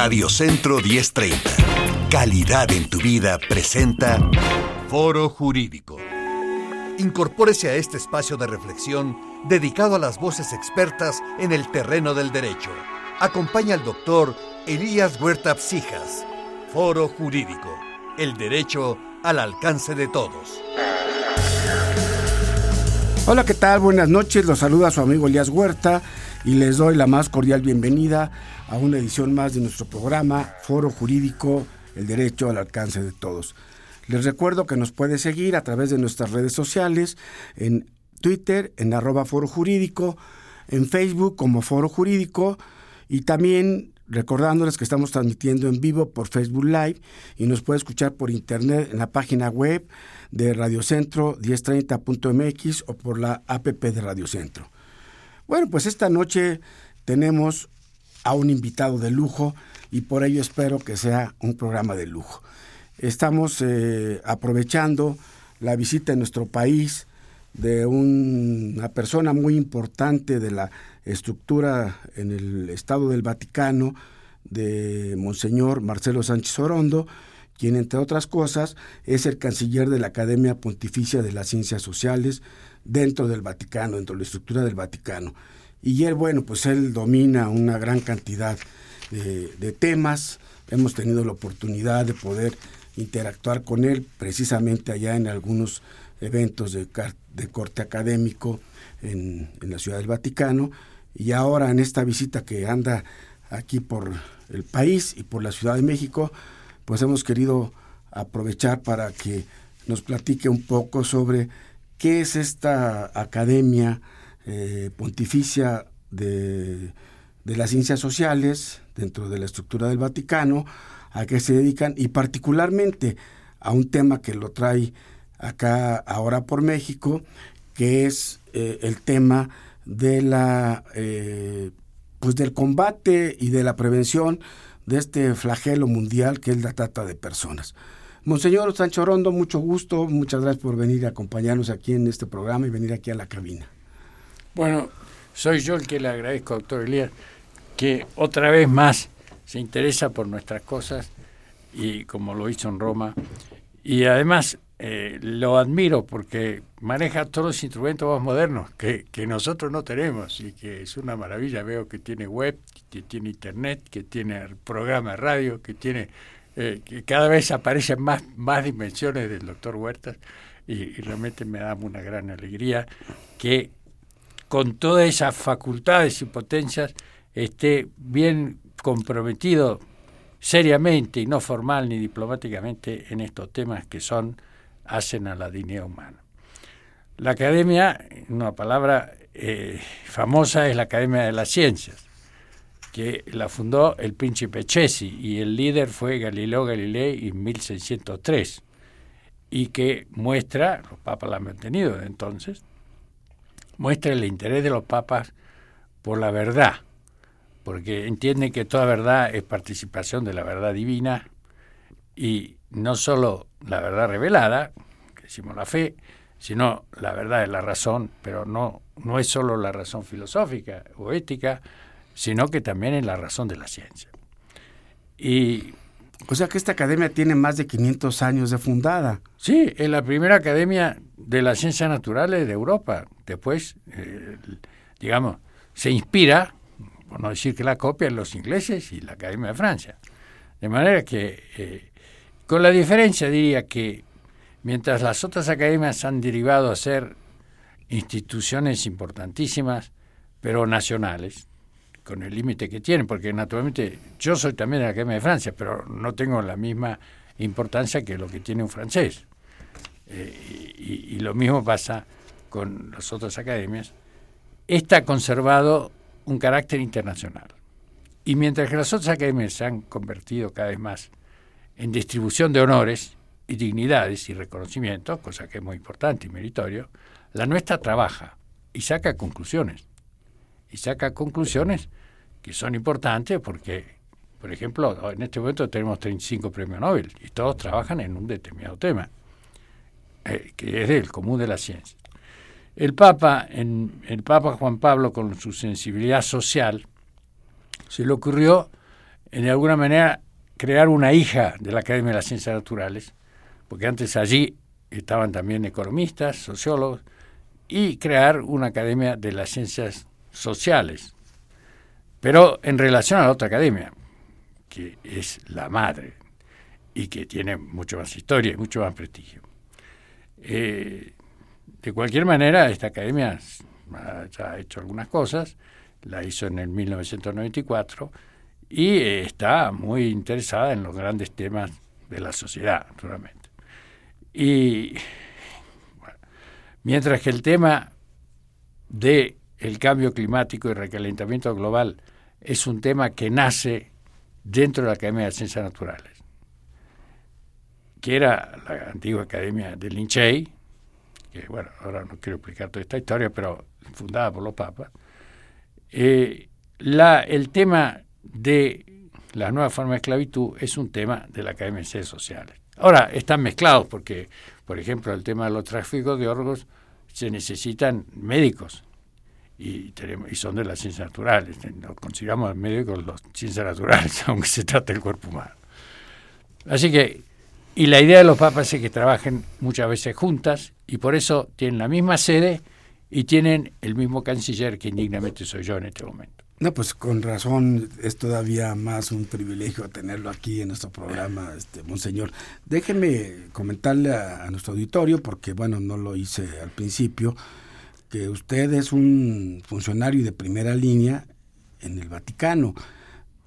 Radio Centro 1030. Calidad en tu vida presenta Foro Jurídico. Incorpórese a este espacio de reflexión dedicado a las voces expertas en el terreno del derecho. Acompaña al doctor Elías Huerta Psijas. Foro Jurídico. El derecho al alcance de todos. Hola, ¿qué tal? Buenas noches. Los saluda su amigo Elías Huerta y les doy la más cordial bienvenida a una edición más de nuestro programa Foro Jurídico, el derecho al alcance de todos. Les recuerdo que nos puede seguir a través de nuestras redes sociales, en Twitter, en arroba Foro Jurídico, en Facebook como Foro Jurídico y también recordándoles que estamos transmitiendo en vivo por Facebook Live y nos puede escuchar por internet en la página web de Radiocentro 1030.mx o por la app de Radiocentro. Bueno, pues esta noche tenemos a un invitado de lujo y por ello espero que sea un programa de lujo. Estamos eh, aprovechando la visita en nuestro país de una persona muy importante de la estructura en el Estado del Vaticano, de Monseñor Marcelo Sánchez Orondo, quien entre otras cosas es el canciller de la Academia Pontificia de las Ciencias Sociales dentro del Vaticano, dentro de la estructura del Vaticano. Y él, bueno, pues él domina una gran cantidad de, temas. Hemos tenido la oportunidad de poder interactuar con él precisamente allá en algunos eventos de, de corte académico en, en, la Ciudad del Vaticano y ahora en esta visita que anda aquí por el país y por la Ciudad de México, pues hemos querido aprovechar para que nos platique un poco sobre qué es esta academia eh, pontificia de, las ciencias sociales dentro de la estructura del Vaticano, a qué se dedican y particularmente a un tema que lo trae acá ahora por México, que es eh, el tema de la eh, pues del combate y de la prevención de este flagelo mundial que es la trata de personas. Monseñor Sancho Rondo, mucho gusto, muchas gracias por venir a acompañarnos aquí en este programa y venir aquí a la cabina. Bueno, soy yo el que le agradezco, doctor Elías, que otra vez más se interesa por nuestras cosas y como lo hizo en Roma. Y además eh, lo admiro porque maneja todos los instrumentos más modernos que, que, nosotros no tenemos y que es una maravilla. Veo que tiene web, que tiene internet, que tiene programa de radio, que tiene eh, que cada vez aparecen más, más dimensiones del doctor Huertas y, realmente me da una gran alegría que con todas esas facultades y potencias, esté bien comprometido seriamente y no formal ni diplomáticamente en estos temas que son hacen a la dignidad humana. La academia, una palabra eh, famosa, es la Academia de las Ciencias, que la fundó el príncipe Chesi y el líder fue Galileo Galilei en 1603 y que muestra, los papas la han mantenido desde entonces, muestra el interés de los papas por la verdad, porque entienden que toda verdad es participación de la verdad divina y no solo la verdad revelada, que decimos la fe, sino la verdad es la razón, pero no, no es solo la razón filosófica o ética, sino que también es la razón de la ciencia. Y o sea que esta academia tiene más de 500 años de fundada. Sí, es la primera academia de las ciencias naturales de Europa. Después, eh, digamos, se inspira, por no decir que la copian los ingleses y la Academia de Francia. De manera que, eh, con la diferencia, diría que mientras las otras academias han derivado a ser instituciones importantísimas, pero nacionales, con el límite que tienen, porque naturalmente yo soy también de la Academia de Francia, pero no tengo la misma importancia que lo que tiene un francés. Eh, y, lo mismo pasa con las otras academias. Esta ha conservado un carácter internacional. Y mientras que las otras academias se han convertido cada vez más en distribución de honores y dignidades y reconocimientos, cosa que es muy importante y meritorio, la nuestra trabaja y saca conclusiones. Y saca conclusiones que son importantes porque, por ejemplo, en este momento tenemos 35 premios Nobel y todos trabajan en un determinado tema, eh, que es el común de la ciencia. El Papa, en, el Papa Juan Pablo, con su sensibilidad social, se le ocurrió de alguna manera crear una hija de la Academia de las Ciencias Naturales, porque antes allí estaban también economistas, sociólogos, y crear una Academia de las Ciencias Sociales, pero en relación a la otra academia, que es la madre y que tiene mucho más historia y mucho más prestigio. Eh, de cualquier manera, esta academia ya ha hecho algunas cosas, la hizo en el 1994 y está muy interesada en los grandes temas de la sociedad, naturalmente. Y mientras que el tema de el cambio climático y recalentamiento global es un tema que nace dentro de la Academia de Ciencias Naturales, que era la antigua Academia de Linchey, que bueno, ahora no quiero explicar toda esta historia, pero fundada por los papas, eh, el tema de la nueva forma de esclavitud es un tema de la Academia de Ciencias Sociales. Ahora, están mezclados porque, por ejemplo, el tema de los tráficos de órganos se necesitan médicos y, tenemos, y son de las ciencias naturales. Nos consideramos médicos las ciencias naturales, aunque se trate del cuerpo humano. Así que, y la idea de los papas es que trabajen muchas veces juntas y por eso tienen la misma sede y tienen el mismo canciller que indignamente soy yo en este momento. No, pues con razón es todavía más un privilegio tenerlo aquí en nuestro programa, este monseñor. Déjeme comentarle a, nuestro auditorio, porque bueno, no lo hice al principio, que usted es un funcionario de primera línea en el Vaticano,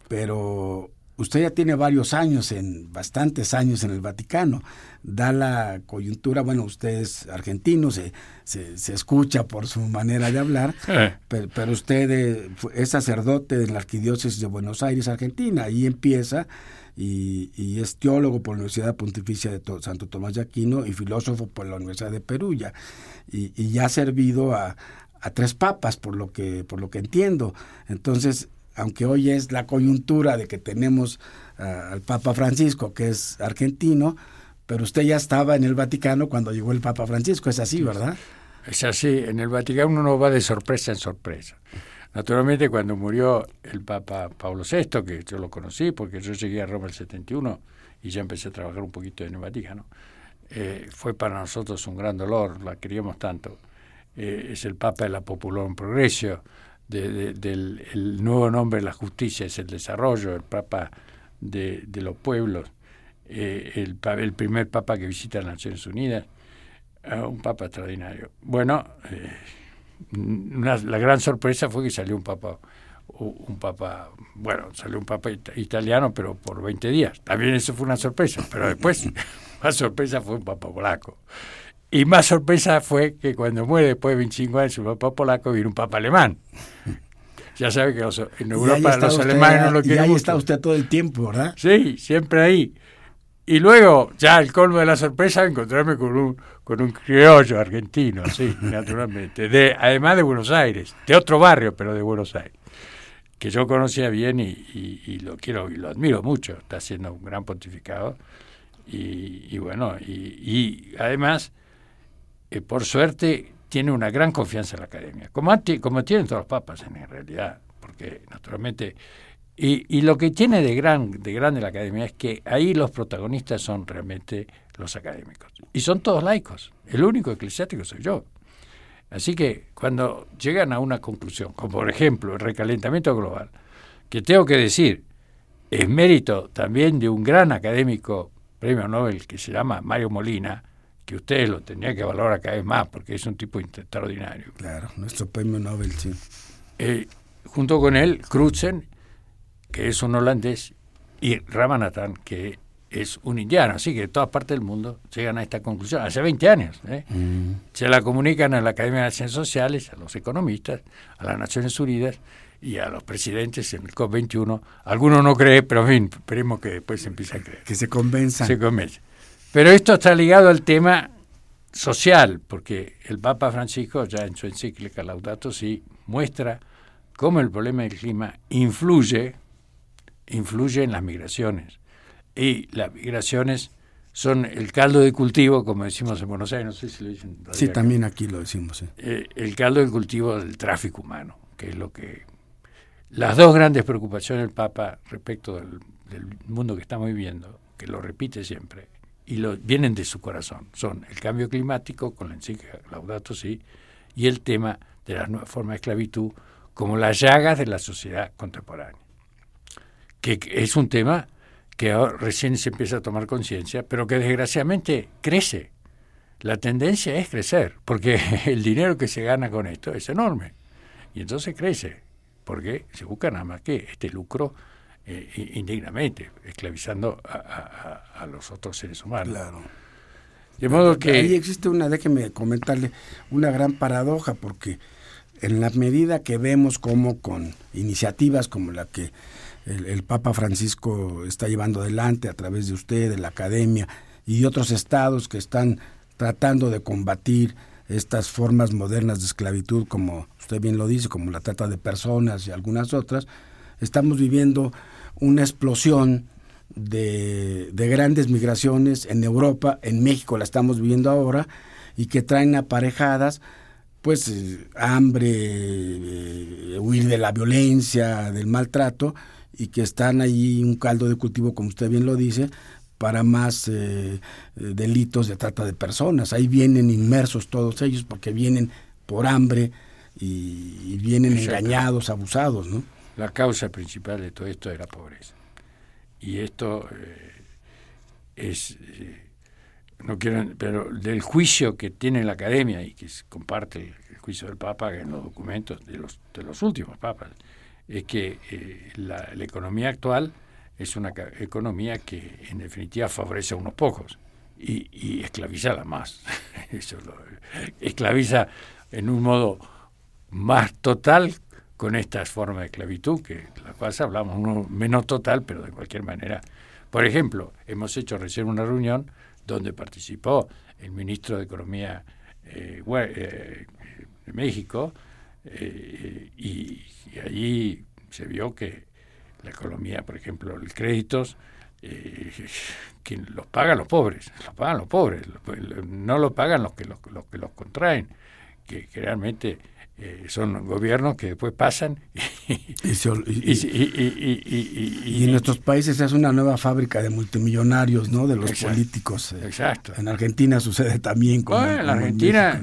pero usted ya tiene varios años, en bastantes años en el Vaticano. Da la coyuntura, bueno, usted es argentino, se, se, escucha por su manera de hablar, pero, usted eh, es sacerdote de la Arquidiócesis de Buenos Aires, Argentina. Ahí empieza y, es teólogo por la Universidad Pontificia de Santo Tomás de Aquino y filósofo por la Universidad de Perugia. Y, y ya ha servido a, a tres papas, por lo que, por lo que entiendo. Entonces, aunque hoy es la coyuntura de que tenemos al Papa Francisco, que es argentino, pero usted ya estaba en el Vaticano cuando llegó el Papa Francisco, es así, ¿verdad? Es así, en el Vaticano uno va de sorpresa en sorpresa. Naturalmente cuando murió el Papa Pablo VI, que yo lo conocí porque yo llegué a Roma el 71 y ya empecé a trabajar un poquito en el Vaticano, eh, fue para nosotros un gran dolor, la queríamos tanto. Eh, es el Papa de la Populón Progresio, del el nuevo nombre de la justicia es el desarrollo, el Papa de, los pueblos, eh, el, el, primer Papa que visita las Naciones Unidas, ah, un Papa extraordinario. Bueno, la gran sorpresa fue que salió un Papa, un Papa, bueno, salió un Papa italiano, pero por 20 días. También eso fue una sorpresa, pero después, más sorpresa fue un Papa polaco. Y más sorpresa fue que cuando muere después de 25 años su papá polaco viene un papa alemán. Ya sabe que en Europa los alemanes no lo quieren. Y ahí está usted todo el tiempo, ¿verdad? Sí, siempre ahí. Y luego, ya el colmo de la sorpresa, encontrarme con un, con un criollo argentino, sí, naturalmente. De, además de Buenos Aires, de otro barrio, pero de Buenos Aires. Que yo conocía bien y, lo quiero y lo admiro mucho. Está haciendo un gran pontificado. Y, bueno, y además por suerte, tiene una gran confianza en la academia, como, como tienen todos los papas en realidad, porque naturalmente... Y, lo que tiene de, gran, de grande la academia es que ahí los protagonistas son realmente los académicos. Y son todos laicos. El único eclesiástico soy yo. Así que cuando llegan a una conclusión, como por ejemplo el recalentamiento global, que tengo que decir, es mérito también de un gran académico, premio Nobel, que se llama Mario Molina, que ustedes lo tendrían que valorar cada vez más porque es un tipo extraordinario. Claro, nuestro premio Nobel, sí. Eh, junto con él, Crutzen, que es un holandés, y Ramanathan, que es un indiano. Así que de todas partes del mundo llegan a esta conclusión. Hace 20 años. ¿eh? Mm. Se la comunican a la Academia de Ciencias Sociales, a los economistas, a las Naciones Unidas y a los presidentes en el COP21. Algunos no creen, pero en fin, esperemos que después se empiece a creer. Que se convenzan. Se convenzan. Pero esto está ligado al tema social, porque el Papa Francisco, ya en su encíclica Laudato Si, muestra cómo el problema del clima influye, influye en las migraciones. Y las migraciones son el caldo de cultivo, como decimos en Buenos Aires, no sé si lo dicen. Sí, también aquí lo decimos. Eh, el caldo de cultivo del tráfico humano, que es lo que las dos grandes preocupaciones del Papa respecto del, mundo que estamos viviendo, que lo repite siempre, y lo, vienen de su corazón, son el cambio climático, con la encíclica Laudato Si, y el tema de la nueva forma de esclavitud como las llagas de la sociedad contemporánea, que es un tema que ahora recién se empieza a tomar conciencia, pero que desgraciadamente crece. La tendencia es crecer, porque el dinero que se gana con esto es enorme. Y entonces crece, porque se busca nada más que este lucro eh, indignamente, esclavizando a, los otros seres humanos. Claro. De modo que... Ahí existe una, déjeme comentarle, una gran paradoja, porque en la medida que vemos como con iniciativas como la que el, Papa Francisco está llevando adelante a través de usted, de la academia y otros estados que están tratando de combatir estas formas modernas de esclavitud, como usted bien lo dice, como la trata de personas y algunas otras, estamos viviendo una explosión de, de, grandes migraciones en Europa, en México la estamos viviendo ahora, y que traen aparejadas pues eh, hambre, eh, huir de la violencia, del maltrato, y que están ahí un caldo de cultivo, como usted bien lo dice, para más eh, delitos de trata de personas. Ahí vienen inmersos todos ellos porque vienen por hambre y, vienen engañados, abusados, ¿no? La causa principal de todo esto es la pobreza. Y esto es no quiero, pero del juicio que tiene la academia y que comparte el, juicio del Papa en los documentos de los, de los últimos papas, es que eh, la, economía actual es una economía que en definitiva favorece a unos pocos y, esclaviza a la más. Esclaviza en un modo más total con estas formas de esclavitud, que la cual hablamos, uno menos total, pero de cualquier manera. Por ejemplo, hemos hecho recién una reunión donde participó el ministro de Economía eh, eh, de México, eh, y, allí se vio que la economía, por ejemplo, los créditos, quien los pagan los pobres, los pagan los pobres, no lo pagan los que los, los que los contraen, que realmente eh, son gobiernos que después pasan y, en nuestros países se hace una nueva fábrica de multimillonarios no de los políticos eh. exacto en Argentina sucede también con en Argentina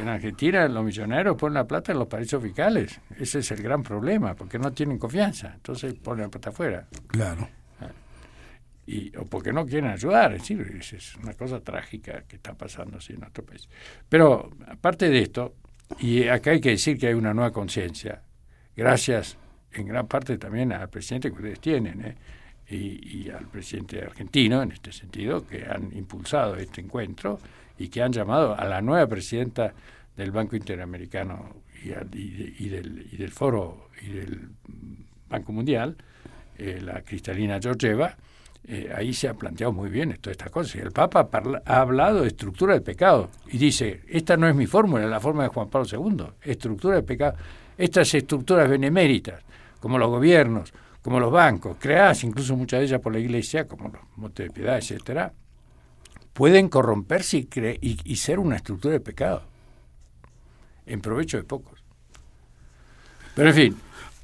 en Argentina los millonarios ponen la plata en los paraísos fiscales ese es el gran problema porque no tienen confianza entonces ponen la plata afuera claro ah. y, o porque no quieren ayudar, es decir, es una cosa trágica que está pasando así en nuestro país. Pero aparte de esto, y acá hay que decir que hay una nueva conciencia, gracias en gran parte también al presidente que ustedes tienen ¿eh? y, al presidente argentino, en este sentido, que han impulsado este encuentro y que han llamado a la nueva presidenta del Banco Interamericano y, del, y del, Foro y del Banco Mundial, eh, la Cristalina Georgieva, eh, ahí se ha planteado muy bien todas estas cosas. El Papa ha hablado de estructura de pecado y dice, esta no es mi fórmula, es la forma de Juan Pablo II, estructura de pecado. Estas estructuras beneméritas, como los gobiernos, como los bancos, creadas incluso muchas de ellas por la Iglesia, como los montes de piedad, etcétera, pueden corromperse y, y ser una estructura de pecado, en provecho de pocos. Pero en fin,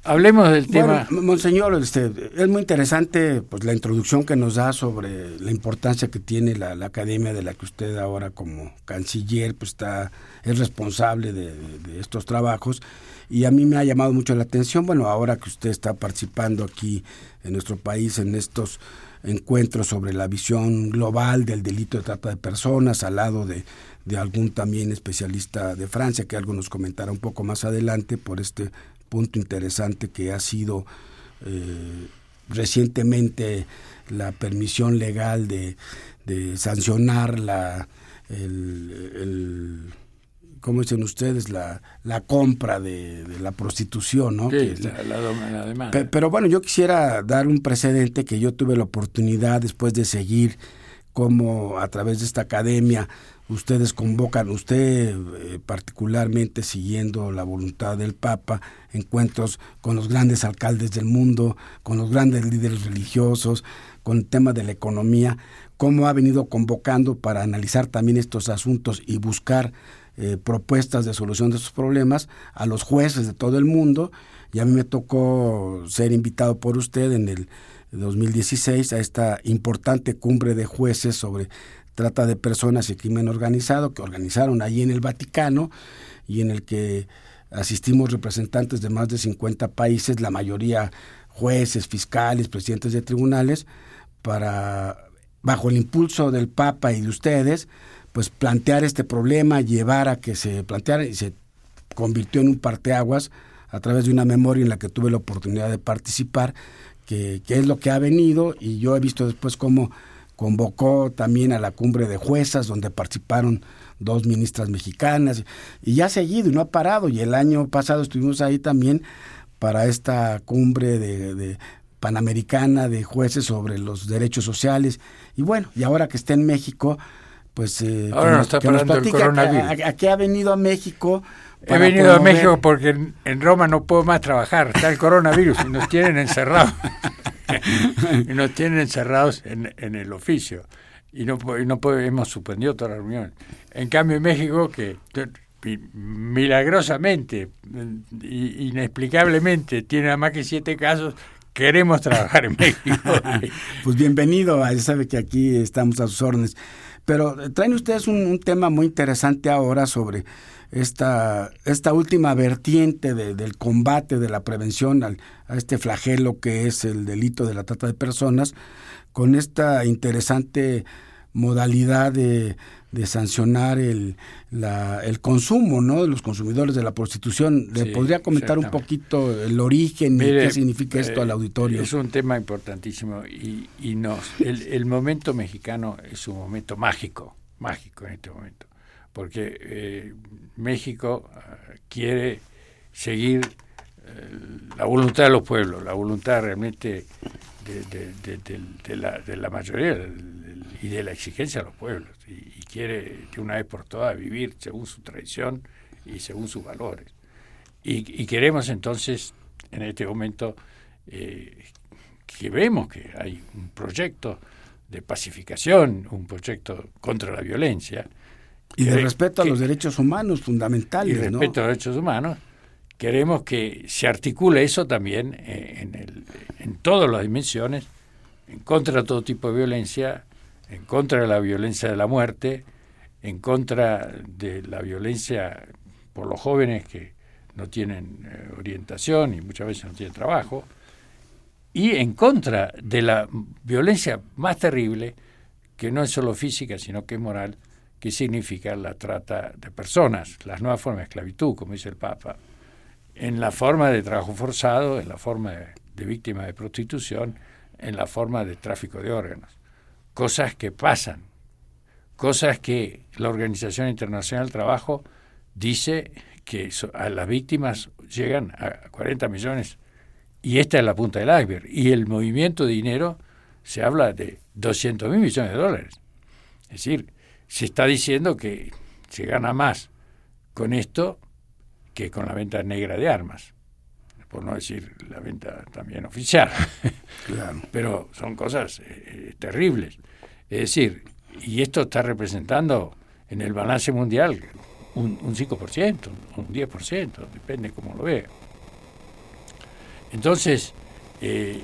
Hablemos del tema. monseñor, este, es muy interesante pues, la introducción que nos da sobre la importancia que tiene la, academia de la que usted ahora como canciller pues, está, es responsable de, estos trabajos. Y a mí me ha llamado mucho la atención, bueno, ahora que usted está participando aquí en nuestro país en estos encuentros sobre la visión global del delito de trata de personas, al lado de, de algún también especialista de Francia, que algo nos comentará un poco más adelante por este punto interesante que ha sido eh, recientemente la permisión legal de, sancionar la el, ¿cómo dicen ustedes? La, la compra de, la prostitución, ¿no? pero bueno, yo quisiera dar un precedente que yo tuve la oportunidad después de seguir como a través de esta academia ustedes convocan, usted eh, particularmente siguiendo la voluntad del Papa, encuentros con los grandes alcaldes del mundo, con los grandes líderes religiosos, con el tema de la economía, cómo ha venido convocando para analizar también estos asuntos y buscar eh, propuestas de solución de sus problemas a los jueces de todo el mundo. Y a mí me tocó ser invitado por usted en el 2016 a esta importante cumbre de jueces sobre trata de personas y crimen organizado que organizaron allí en el Vaticano y en el que asistimos representantes de más de 50 países, la mayoría jueces, fiscales, presidentes de tribunales, para, bajo el impulso del Papa y de ustedes, pues plantear este problema, llevar a que se planteara y se convirtió en un parteaguas a través de una memoria en la que tuve la oportunidad de participar, que, que es lo que ha venido y yo he visto después cómo convocó también a la cumbre de juezas donde participaron dos ministras mexicanas y ya ha seguido y no ha parado. Y el año pasado estuvimos ahí también para esta cumbre de, panamericana de jueces sobre los derechos sociales. Y bueno y ahora que está en México pues eh, ahora nos, está el coronavirus. a, qué ha venido a México He venido a México porque en, Roma no puedo más trabajar, está el coronavirus y nos tienen encerrados. y nos tienen encerrados en, en el oficio. Y no, y no hemos suspendido todas las reuniones. En cambio, en México, que milagrosamente, inexplicablemente, tiene nada más que siete casos, queremos trabajar en México. pues bienvenido, sabe que aquí estamos a sus órdenes. Pero eh, traen ustedes un tema muy interesante ahora sobre esta, esta última vertiente del combate, de la prevención al, a este flagelo que es el delito de la trata de personas, con esta interesante modalidad de, de sancionar el, la, el consumo ¿no? de los consumidores de la prostitución. ¿Le podría comentar un poquito el origen y qué significa esto al eh, auditorio? Es un tema importantísimo y, y nos, el, el momento mexicano es un momento mágico, mágico en este momento porque eh, México eh, quiere seguir eh, la voluntad de los pueblos, la voluntad realmente de, la, mayoría y de la exigencia de los pueblos, y, quiere de una vez por todas vivir según su tradición y según sus valores. Y, queremos entonces, en este momento, que vemos que hay un proyecto de pacificación, un proyecto contra la violencia, y de respeto a los derechos humanos fundamentales. Y respeto a los derechos humanos. Queremos que se articule eso también eh, en, el, en todas las dimensiones, en contra de todo tipo de violencia, en contra de la violencia de la muerte, en contra de la violencia por los jóvenes que no tienen eh, orientación y muchas veces no tienen trabajo, y en contra de la violencia más terrible, que no es solo física, sino que es moral, qué significa la trata de personas, las nuevas formas de esclavitud, como dice el Papa, en la forma de trabajo forzado, en la forma de, de víctima de prostitución, en la forma de tráfico de órganos. Cosas que pasan, cosas que la Organización Internacional del Trabajo dice que a las víctimas llegan a 40 millones y esta es la punta del iceberg. Y el movimiento de dinero se habla de 200 mil millones de dólares. Es decir, se está diciendo que se gana más con esto que con la venta negra de armas, por no decir la venta también oficial. Pero son cosas eh, terribles. Es decir, y esto está representando en el balance mundial un, un 5%, un 10%, depende cómo lo vea. Entonces, eh,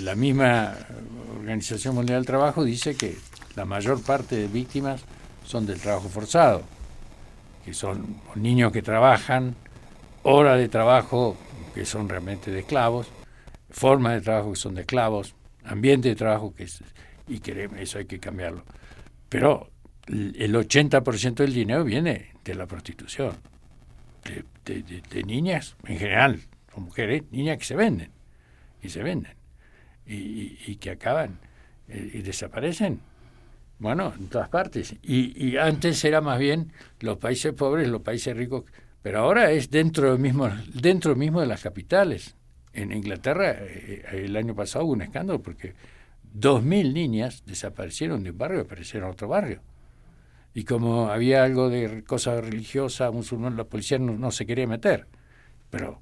la misma Organización Mundial del Trabajo dice que la mayor parte de víctimas son del trabajo forzado, que son niños que trabajan, horas de trabajo que son realmente de esclavos, formas de trabajo que son de esclavos, ambiente de trabajo que es, y queremos, eso hay que cambiarlo. Pero el 80% del dinero viene de la prostitución, de, niñas en general, son mujeres, niñas que se venden, y se venden, y, que acaban eh, y desaparecen bueno, en todas partes. Y, antes era más bien los países pobres, los países ricos, pero ahora es dentro mismo, dentro mismo de las capitales. En Inglaterra eh, el año pasado hubo un escándalo porque dos mil niñas desaparecieron de un barrio y aparecieron en otro barrio. Y como había algo de cosa religiosa musulmán, la policía no, no se quería meter. Pero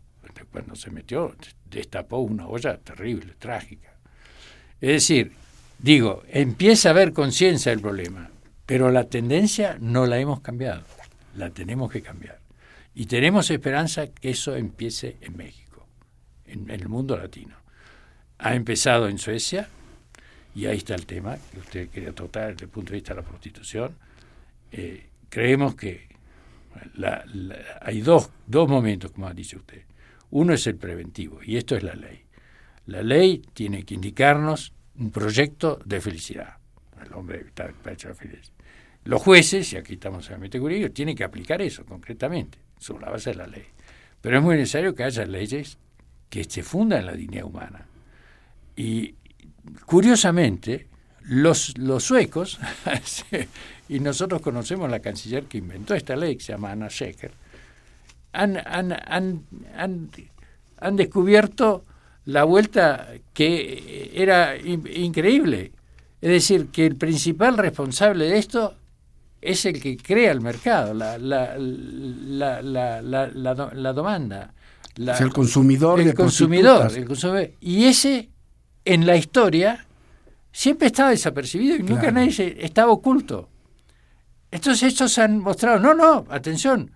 cuando se metió, destapó una olla terrible, trágica. Es decir, Digo, empieza a haber conciencia del problema, pero la tendencia no la hemos cambiado. la tenemos que cambiar. Y tenemos esperanza que eso empiece en México, en, el mundo latino. Ha empezado en Suecia, y ahí está el tema que usted quería tratar desde el punto de vista de la prostitución. Eh, creemos que hay dos, dos momentos, como ha dicho usted. Uno es el preventivo, y esto es la ley. La ley tiene que indicarnos un proyecto de felicidad. El hombre está hecho la felicidad. Los jueces, y aquí estamos en el jurídico, tienen que aplicar eso concretamente, sobre la base de la ley. Pero es muy necesario que haya leyes que se fundan en la dignidad humana. Y curiosamente, los, los suecos, y nosotros conocemos la canciller que inventó esta ley, que se llama Anna Schecker, han, han, han, han, descubierto la vuelta que era increíble. Es decir, que el principal responsable de esto es el que crea el mercado, la, la, la, la, la demanda. es el consumidor. El consumidor, el consumidor. Y ese, en la historia, siempre estaba desapercibido y nunca nadie estaba oculto. Estos hechos han mostrado, no, no, atención,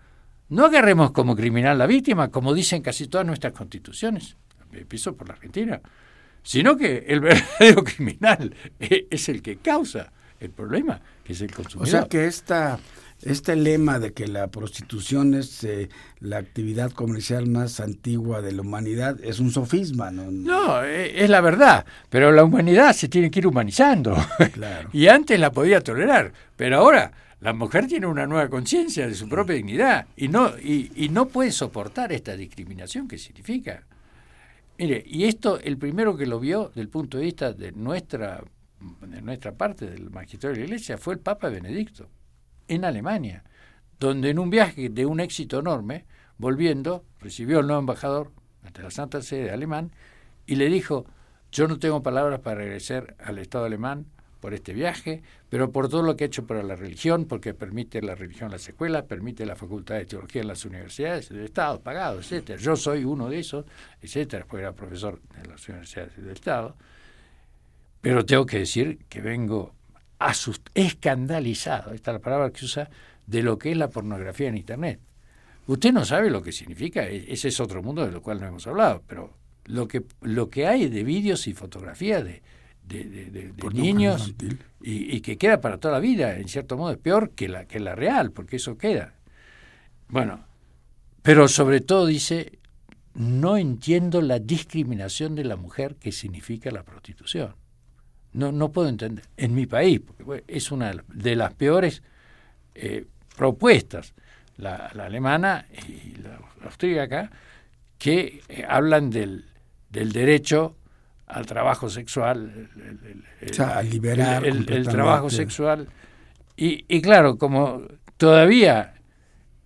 no agarremos como criminal la víctima, como dicen casi todas nuestras constituciones, empiezo por la Argentina, sino que el verdadero criminal es el que causa el problema, que es el consumidor. O sea que esta, este lema de que la prostitución es eh, la actividad comercial más antigua de la humanidad es un sofisma, ¿no? No, e, es la verdad, pero la humanidad se tiene que ir humanizando. y antes la podía tolerar, pero ahora la mujer tiene una nueva conciencia de su propia dignidad y no, y, no puede soportar esta discriminación que significa. Mire, y esto, el primero que lo vio desde el punto de vista de nuestra, de nuestra parte del magisterio de la Iglesia fue el Papa Benedicto, en Alemania, donde en un viaje de un éxito enorme, volviendo, recibió al nuevo embajador ante la Santa Sede alemán y le dijo, yo no tengo palabras para regresar al Estado alemán por este viaje, pero por todo lo que ha hecho para la religión, porque permite la religión en las escuelas, permite la facultad de teología en las universidades del Estado, pagado, etcétera. Yo soy uno de esos, etcétera, porque era profesor en las universidades del Estado. Pero tengo que decir que vengo escandalizado, esta es la palabra que usa, de lo que es la pornografía en Internet. Usted no sabe lo que significa, e-, ese es otro mundo de lo cual no hemos hablado, pero lo que, lo que hay de vídeos y fotografías de, de, niños y, que queda para toda la vida, en cierto modo es peor que la, que la real, porque eso queda. Bueno, pero sobre todo dice, no entiendo la discriminación de la mujer que significa la prostitución. No, no puedo entender. En mi país, porque es una de las peores eh, propuestas, la, alemana y la austríaca, que eh, hablan del, del derecho al trabajo sexual, el, a liberar el, trabajo sexual. Y, y, claro, como todavía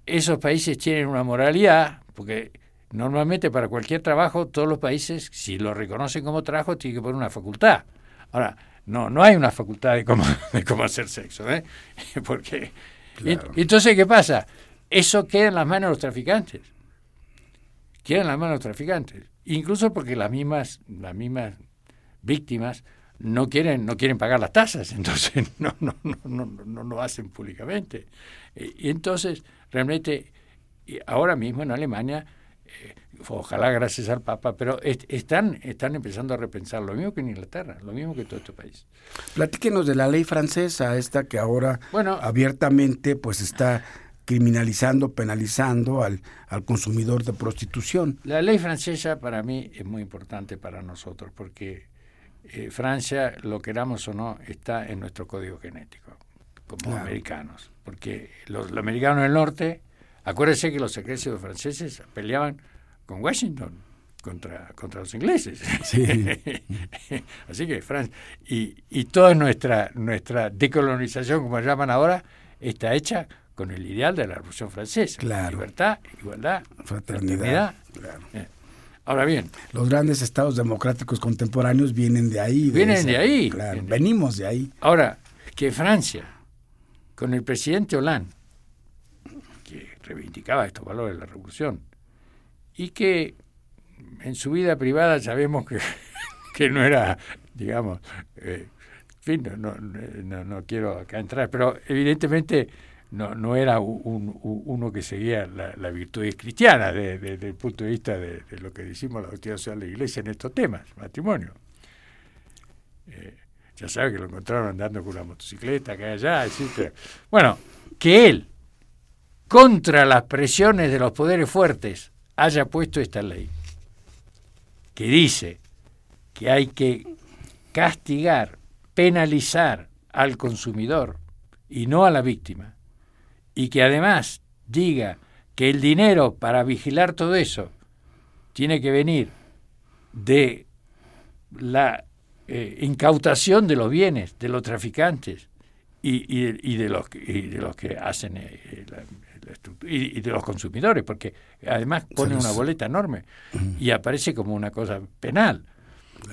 esos países tienen una moralidad, porque normalmente para cualquier trabajo todos los países, si lo reconocen como trabajo, tienen que poner una facultad. Ahora, no, no hay una facultad de cómo, de cómo hacer sexo, ¿eh? porque... entonces, ¿qué pasa? Eso queda en las manos de los traficantes. Queda en las manos de los traficantes incluso porque las mismas, las mismas víctimas no quieren, no quieren pagar las tasas, entonces no, no, no, no, lo hacen públicamente. Y entonces, realmente, ahora mismo en Alemania, eh, ojalá gracias al Papa, pero están, están empezando a repensar lo mismo que en Inglaterra, lo mismo que en todo este país. Platíquenos de la ley francesa, esta que ahora bueno, abiertamente pues está criminalizando, penalizando al, al consumidor de prostitución. La ley francesa para mí es muy importante para nosotros porque eh, Francia, lo queramos o no, está en nuestro código genético como americanos. Porque los, americanos del norte, acuérdense que los ejércitos franceses peleaban con Washington contra, contra los ingleses. Así que Francia, y, y toda nuestra, nuestra decolonización, como llaman ahora, está hecha con el ideal de la Revolución Francesa. Libertad, igualdad, fraternidad. Eh, ahora bien. Los grandes estados democráticos contemporáneos vienen de ahí. vienen de ahí. venimos de ahí. Ahora, que Francia, con el presidente Hollande, que reivindicaba estos valores de la Revolución, y que en su vida privada sabemos que, que no era, digamos, eh, en fin, no, no, no, quiero acá entrar, pero evidentemente no, no era uno que seguía la, la virtud cristiana desde el punto de vista de, lo que decimos la doctrina social de la Iglesia en estos temas, matrimonio. Eh, ya sabe que lo encontraron andando con una motocicleta acá allá, etc. Bueno, que él, contra las presiones de los poderes fuertes, haya puesto esta ley, que dice que hay que castigar, penalizar al consumidor y no a la víctima, y que además diga que el dinero para vigilar todo eso tiene que venir de la eh, incautación de los bienes de los traficantes y, de, los, de los que hacen eh, y, de los consumidores, porque además pone una boleta enorme y aparece como una cosa penal.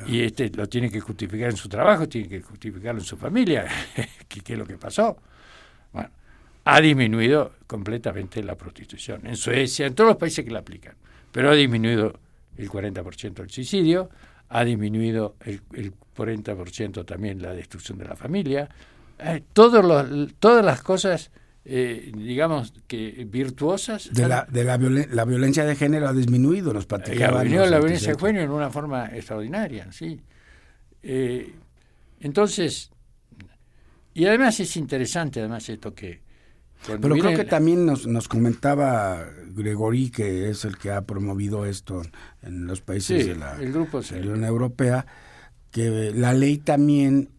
Y este lo tiene que justificar en su trabajo, tiene que justificarlo en su familia, qué es lo que pasó. Bueno, ha disminuido completamente la prostitución. En Suecia, en todos los países que la aplican. Pero ha disminuido el 40% el suicidio, ha disminuido el, el 40% también la destrucción de la familia. Eh, todos los, todas las cosas, eh, digamos, que virtuosas. De, la, de la, la, violencia de género ha disminuido los Ha disminuido la violencia de género en una forma extraordinaria, sí. Eh, entonces, y además es interesante, además, esto que pero creo que también nos, nos comentaba Gregory, que es el que ha promovido esto en los países de la, Unión Europea, que la ley también,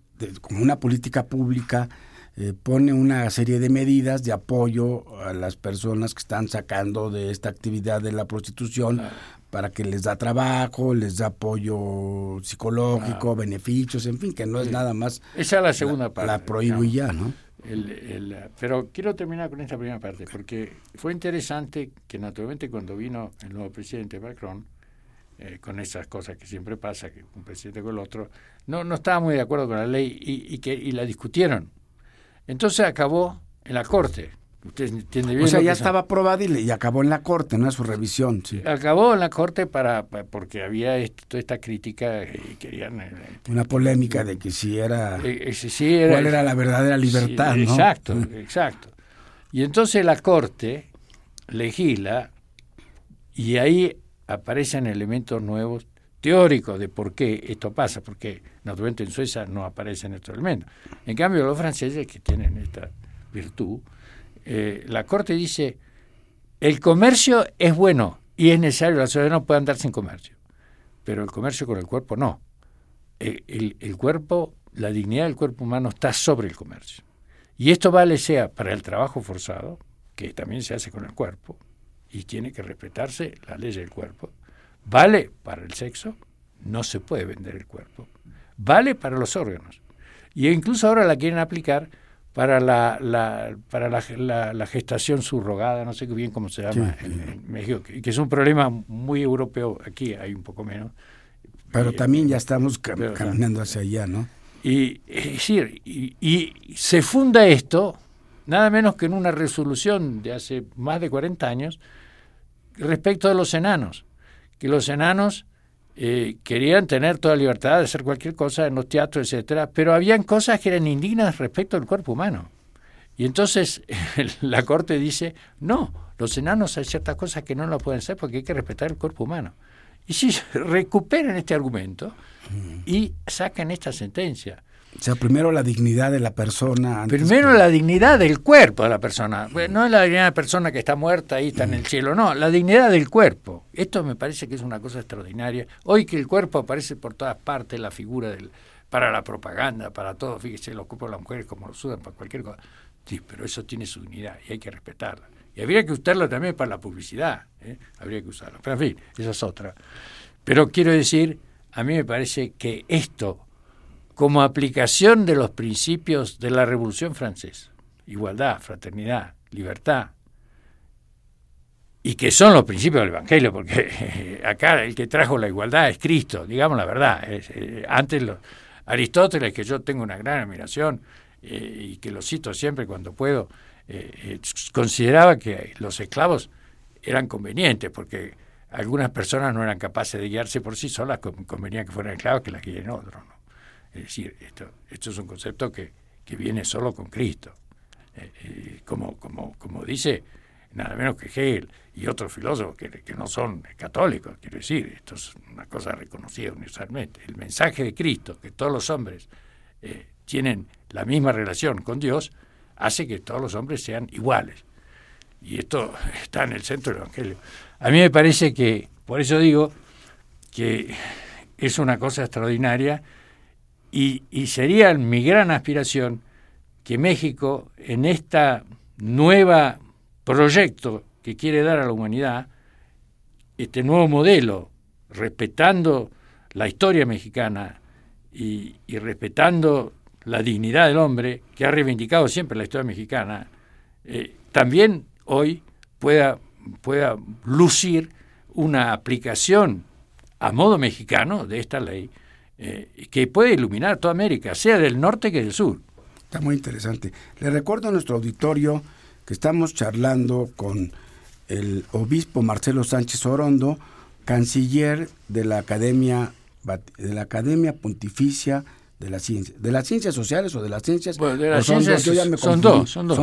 como una política pública, eh, pone una serie de medidas de apoyo a las personas que están sacando de esta actividad de la prostitución para que les da trabajo, les da apoyo psicológico, beneficios, en fin, que no es nada más. Esa es la segunda parte. La prohíbo y ya, ¿no? El, pero quiero terminar con esta primera parte, porque fue interesante que naturalmente cuando vino el nuevo presidente Macron, eh, con esas cosas que siempre pasa, que un presidente con el otro, no, no estaba muy de acuerdo con la ley y, y que, y la discutieron. Entonces acabó en la Corte, Usted entiende bien. O sea, ya estaba aprobada y, acabó en la corte, ¿no? Su revisión, sí. Acabó en la corte para, porque había toda esta crítica y querían... Eh, Una polémica de que si era, eh, eh, cuál era la verdadera libertad, ¿no? Exacto, exacto. Y entonces la corte legisla y ahí aparecen elementos nuevos teóricos de por qué esto pasa, porque naturalmente en Suecia no aparecen estos elementos. En cambio, los franceses que tienen esta virtud, eh, la Corte dice, el comercio es bueno y es necesario, la sociedad no puede andar sin comercio, pero el comercio con el cuerpo no. El, el, cuerpo, la dignidad del cuerpo humano está sobre el comercio. Y esto vale sea para el trabajo forzado, que también se hace con el cuerpo, y tiene que respetarse la ley del cuerpo. Vale para el sexo, no se puede vender el cuerpo. Vale para los órganos. Y incluso ahora la quieren aplicar para la, la para la, la, gestación subrogada, no sé bien cómo se llama en, México, que, es un problema muy europeo, aquí hay un poco menos. Pero también ya estamos caminando hacia allá, ¿no? Y, es decir, y, se funda esto, nada menos que en una resolución de hace más de 40 años, respecto de los enanos, que los enanos eh, querían tener toda libertad de hacer cualquier cosa en los teatros, etcétera, pero habían cosas que eran indignas respecto al cuerpo humano. Y entonces la Corte dice, no, los enanos hay ciertas cosas que no lo pueden hacer porque hay que respetar el cuerpo humano. Y si recuperan este argumento y sacan esta sentencia. O sea, primero la dignidad de la persona. primero la dignidad del cuerpo de la persona. no es la dignidad de la persona que está muerta y está en el cielo, no, la dignidad del cuerpo. Esto me parece que es una cosa extraordinaria. Hoy que el cuerpo aparece por todas partes, la figura del, para la propaganda, para todo, fíjese, los cuerpos de las mujeres como lo sudan para cualquier cosa. Sí, pero eso tiene su dignidad y hay que respetarla. Y habría que usarlo también para la publicidad, ¿eh? habría que usarlo. Pero en fin, esa es otra. Pero quiero decir, a mí me parece que esto como aplicación de los principios de la Revolución Francesa, igualdad, fraternidad, libertad, y que son los principios del Evangelio, porque acá el que trajo la igualdad es Cristo, digamos la verdad. Eh, antes Aristóteles, que yo tengo una gran admiración eh, y que lo cito siempre cuando puedo, eh, consideraba que los esclavos eran convenientes, porque algunas personas no eran capaces de guiarse por sí solas, convenía que fueran esclavos que las guíen otros. ¿no? Es decir, esto, esto es un concepto que, que viene solo con Cristo. como, como, como dice nada menos que Hegel y otros filósofos que, que, no son católicos, quiero decir, esto es una cosa reconocida universalmente. El mensaje de Cristo, que todos los hombres eh, tienen la misma relación con Dios, hace que todos los hombres sean iguales. Y esto está en el centro del Evangelio. A mí me parece que, por eso digo, que es una cosa extraordinaria y, y sería mi gran aspiración que México en esta nueva proyecto que quiere dar a la humanidad, este nuevo modelo, respetando la historia mexicana y, respetando la dignidad del hombre, que ha reivindicado siempre la historia mexicana, eh, también hoy pueda, pueda lucir una aplicación a modo mexicano de esta ley eh, que puede iluminar toda América, sea del norte que del sur. Está muy interesante. Le recuerdo a nuestro auditorio que estamos charlando con el obispo Marcelo Sánchez Orondo, canciller de la Academia de la Academia Pontificia de las ciencias, de las ciencias sociales o de las ciencias, de las ciencias son, dos, son, dos,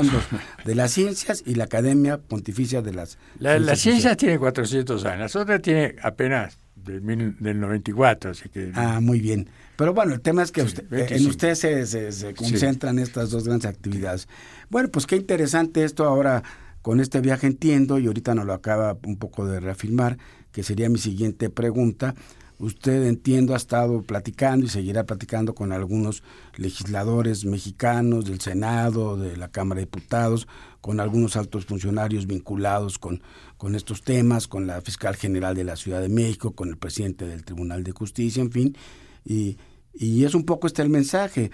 de las ciencias y la Academia Pontificia de las la, ciencias, ciencias tiene 400 años, las otras tiene apenas del, del 94, así que ah muy bien, pero bueno el tema es que usted, en usted se, se, concentran estas dos grandes actividades. Bueno, pues qué interesante esto ahora con este viaje entiendo, y ahorita nos lo acaba un poco de reafirmar, que sería mi siguiente pregunta. Usted entiendo ha estado platicando y seguirá platicando con algunos legisladores mexicanos del Senado, de la Cámara de Diputados, con algunos altos funcionarios vinculados con, con estos temas, con la fiscal general de la Ciudad de México, con el presidente del Tribunal de Justicia, en fin. Y, y es un poco este el mensaje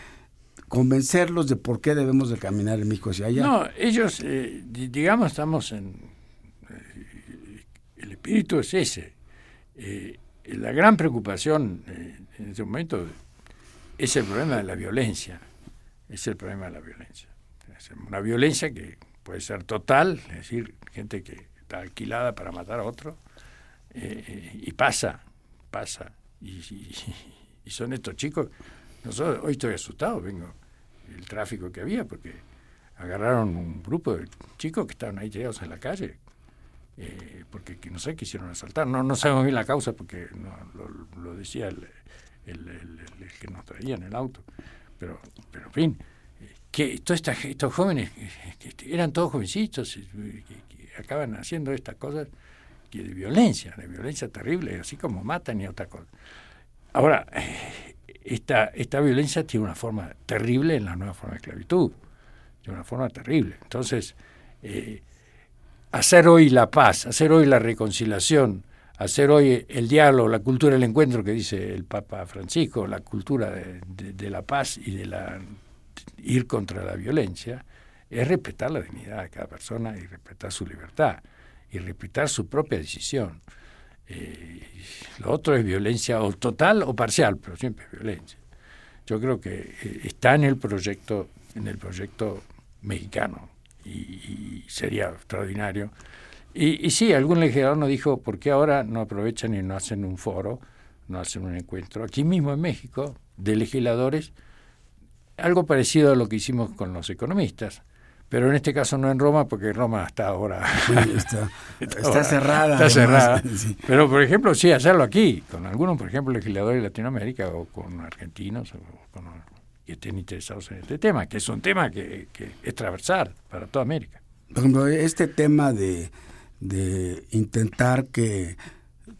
convencerlos de por qué debemos de caminar en México hacia allá. No, ellos, eh, digamos, estamos en... Eh, el espíritu es ese. Eh, la gran preocupación en este momento es el problema de la violencia. Es el problema de la violencia. Una violencia que puede ser total, es decir, gente que está alquilada para matar a otro, y pasa, pasa. Y, y son estos chicos nosotros, hoy estoy asustado, vengo el tráfico que había, porque agarraron un grupo de chicos que estaban ahí tirados en la calle, eh, porque no sé, quisieron asaltar. No, no sabemos bien la causa, porque no, lo, decía el, el, que nos traía en el auto. Pero, pero en fin, que todos estos jóvenes, que eran todos jovencitos, que, acaban haciendo estas cosas que de violencia, de violencia terrible, así como matan y otra cosa. Ahora, esta, esta violencia tiene una forma terrible en la nueva forma de esclavitud, tiene una forma terrible. Entonces, eh, hacer hoy la paz, hacer hoy la reconciliación, hacer hoy el diálogo, la cultura del encuentro que dice el Papa Francisco, la cultura de, la paz y de la ir contra la violencia, es respetar la dignidad de cada persona y respetar su libertad y respetar su propia decisión. Eh, lo otro es violencia o total o parcial, pero siempre es violencia. Yo creo que eh, está en el proyecto, en el proyecto mexicano y, sería extraordinario. Y, y, sí, algún legislador nos dijo, ¿por qué ahora no aprovechan y no hacen un foro, no hacen un encuentro aquí mismo en México de legisladores? Algo parecido a lo que hicimos con los economistas pero en este caso no en Roma porque Roma está ahora está, está, cerrada está cerrada. pero por ejemplo sí hacerlo aquí con algunos por ejemplo legisladores de Latinoamérica o con argentinos o con, que estén interesados en este tema que es un tema que, que es transversal para toda América. Por ejemplo este tema de de intentar que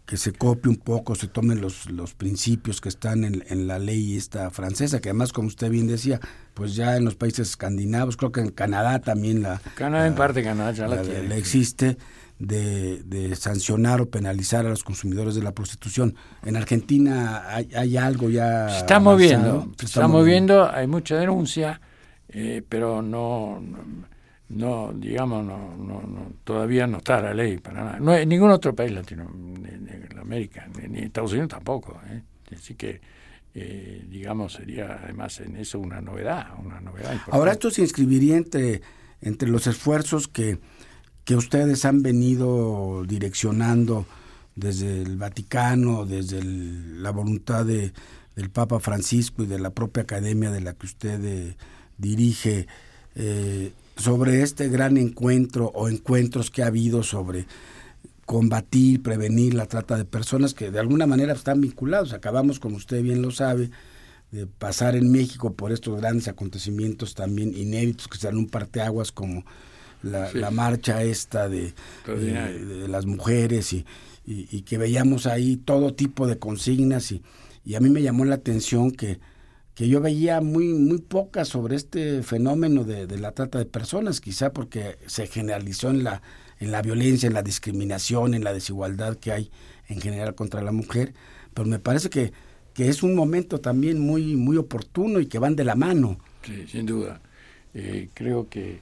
que se copie un poco, se tomen los, los principios que están en, en, la ley esta francesa, que además, como usted bien decía, pues ya en los países escandinavos, creo que en Canadá también la... Canadá en parte, Canadá ya la, la, existe, de, de, sancionar o penalizar a los consumidores de la prostitución. En Argentina hay, hay algo ya... Se está moviendo, se está, moviendo, hay mucha denuncia, eh, pero no no, digamos, no, no, no, todavía no está la ley para nada. No hay ningún otro país latino, ni, Estados Unidos tampoco. ¿eh? Así que, eh, digamos, sería además en eso una novedad, una novedad Ahora esto se inscribiría entre, entre los esfuerzos que, que ustedes han venido direccionando desde el Vaticano, desde la voluntad de, del Papa Francisco y de la propia academia de la que usted eh, dirige. Eh, sobre este gran encuentro o encuentros que ha habido sobre combatir, prevenir la trata de personas que de alguna manera están vinculados. Acabamos, como usted bien lo sabe, de pasar en México por estos grandes acontecimientos también inéditos que serán un parteaguas como la, la marcha esta de, de, las mujeres y, y, que veíamos ahí todo tipo de consignas y, y a mí me llamó la atención que, que yo veía muy, muy pocas sobre este fenómeno de, de, la trata de personas, quizá porque se generalizó en la, en la violencia, en la discriminación, en la desigualdad que hay en general contra la mujer, pero me parece que, que es un momento también muy, muy oportuno y que van de la mano. Sí, sin duda. Eh, creo que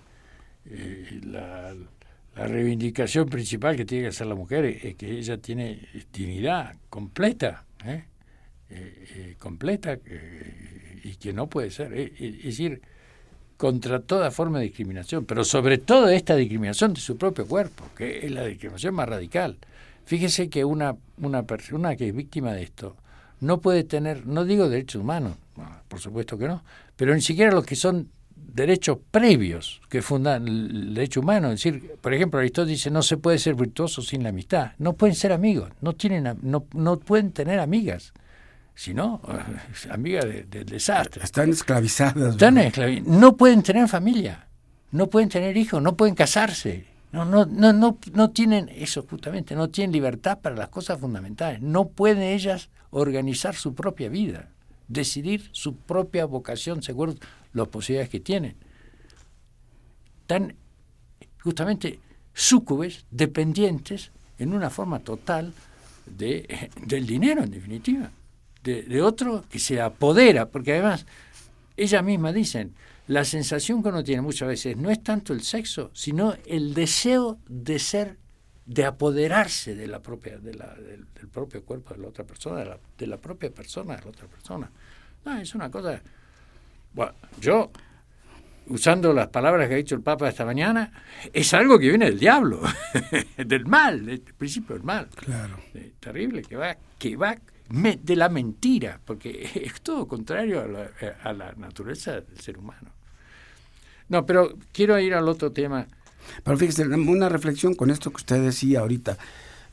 eh, la, la, reivindicación principal que tiene que hacer la mujer es, que ella tiene dignidad completa, ¿eh? Completa y que no puede ser. es decir, contra toda forma de discriminación, pero sobre todo esta discriminación de su propio cuerpo, que es la discriminación más radical. Fíjese que una, una persona que es víctima de esto no puede tener, no digo derechos humanos, por supuesto que no, pero ni siquiera los que son derechos previos que fundan el derecho humano. Es decir, por ejemplo, Aristóteles dice no se puede ser virtuoso sin la amistad. No pueden ser amigos, no, tienen, no, no pueden tener amigas si no, amiga del desastre. Están esclavizadas. Están no pueden tener familia, no pueden tener hijos, no pueden casarse. No, no, no, no, no tienen eso justamente, no tienen libertad para las cosas fundamentales. No pueden ellas organizar su propia vida, decidir su propia vocación según las posibilidades que tienen. Están justamente súcubes, dependientes, en una forma total de, del dinero, en definitiva de, otro que se apodera, porque además ellas mismas dicen, la sensación que uno tiene muchas veces no es tanto el sexo, sino el deseo de ser, de apoderarse de la propia, de la, del, propio cuerpo de la otra persona, de la, propia persona de la otra persona. No, es una cosa. Bueno, yo, usando las palabras que ha dicho el Papa esta mañana, es algo que viene del diablo, del mal, del principio del mal. Claro. terrible, que va, que va de la mentira, porque es todo contrario a la, naturaleza del ser humano. No, pero quiero ir al otro tema. Pero fíjese, una reflexión con esto que usted decía ahorita.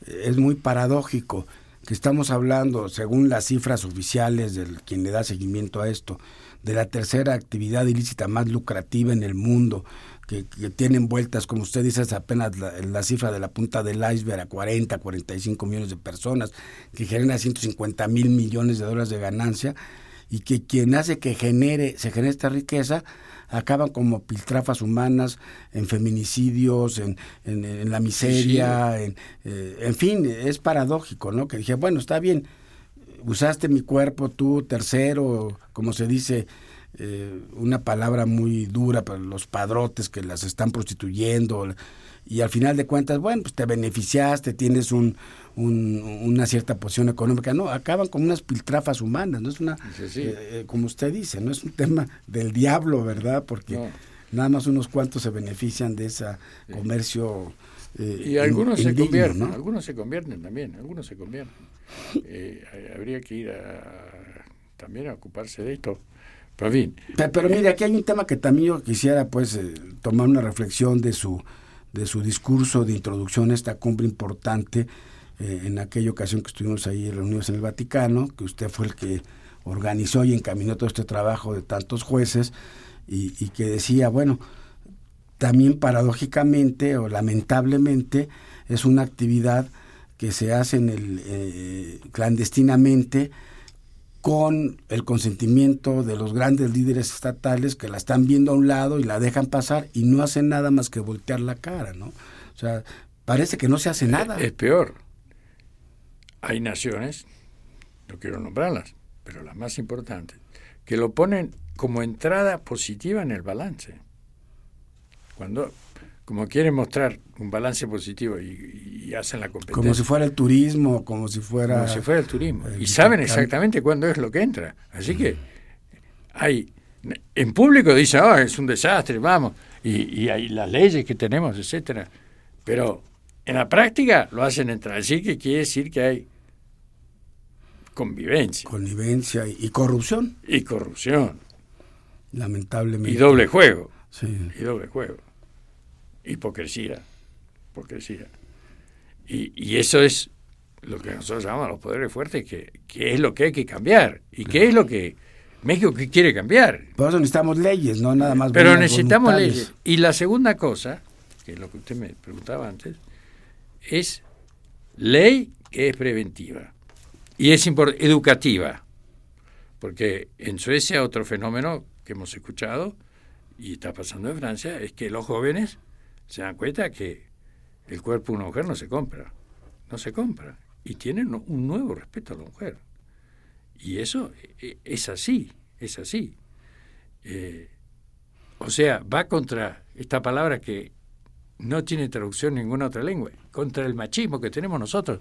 Es muy paradójico que estamos hablando, según las cifras oficiales de quien le da seguimiento a esto, de la tercera actividad ilícita más lucrativa en el mundo, que, tienen vueltas, como usted dice, es apenas la, cifra de la punta del iceberg a 40, 45 millones de personas, que genera 150 mil millones de dólares de ganancia, y que quien hace que genere, se genere esta riqueza, acaban como piltrafas humanas, en feminicidios, en, en, la miseria, En, eh, en fin, es paradójico, ¿no? Que dije, bueno, está bien, usaste mi cuerpo tú, tercero, como se dice, eh, una palabra muy dura para los padrotes que las están prostituyendo y al final de cuentas, bueno, pues te beneficiaste, tienes un, una cierta posición económica, no, acaban como unas piltrafas humanas, no es una, eh, eh, como usted dice, no es un tema del diablo, ¿verdad? Porque nada más unos cuantos se benefician de ese comercio. y algunos se convierten, algunos se convierten también, algunos se convierten. habría que ir también a ocuparse de esto. Pero, mire, aquí hay un tema que también yo quisiera pues eh, tomar una reflexión de su, de su discurso de introducción a esta cumbre importante eh, en aquella ocasión que estuvimos ahí reunidos en el Vaticano, que usted fue el que organizó y encaminó todo este trabajo de tantos jueces y, que decía, bueno, también paradójicamente o lamentablemente es una actividad que se hace en el, eh, clandestinamente con el consentimiento de los grandes líderes estatales que la están viendo a un lado y la dejan pasar y no hacen nada más que voltear la cara, ¿no? O sea, parece que no se hace nada. Es peor. Hay naciones, no quiero nombrarlas, pero las más importantes, que lo ponen como entrada positiva en el balance. Cuando como quieren mostrar un balance positivo y, hacen la competencia. Como si fuera el turismo, como si fuera... Como si fuera el turismo. y saben exactamente cuándo es lo que entra. Así que hay... En público dicen, oh, es un desastre, vamos. Y, y hay las leyes que tenemos, etcétera. Pero en la práctica lo hacen entrar. Así que quiere decir que hay convivencia. Convivencia y, corrupción. Y corrupción. Lamentablemente. Y doble juego. Sí. Y doble juego. Hipocresía. Hipocresía. Y, y eso es lo que nosotros llamamos los poderes fuertes, que, que es lo que hay que cambiar. ¿Y qué es lo que México quiere cambiar? Por eso necesitamos leyes, no nada más. Pero necesitamos leyes. Y la segunda cosa, que es lo que usted me preguntaba antes, es ley que es preventiva y es educativa. Porque en Suecia otro fenómeno que hemos escuchado y está pasando en Francia es que los jóvenes se dan cuenta que el cuerpo de una mujer no se compra, no se compra y tienen un nuevo respeto a la mujer. Y eso e, es así, es así. Eh, o sea, va contra esta palabra que no tiene traducción en ninguna otra lengua, contra el machismo que tenemos nosotros.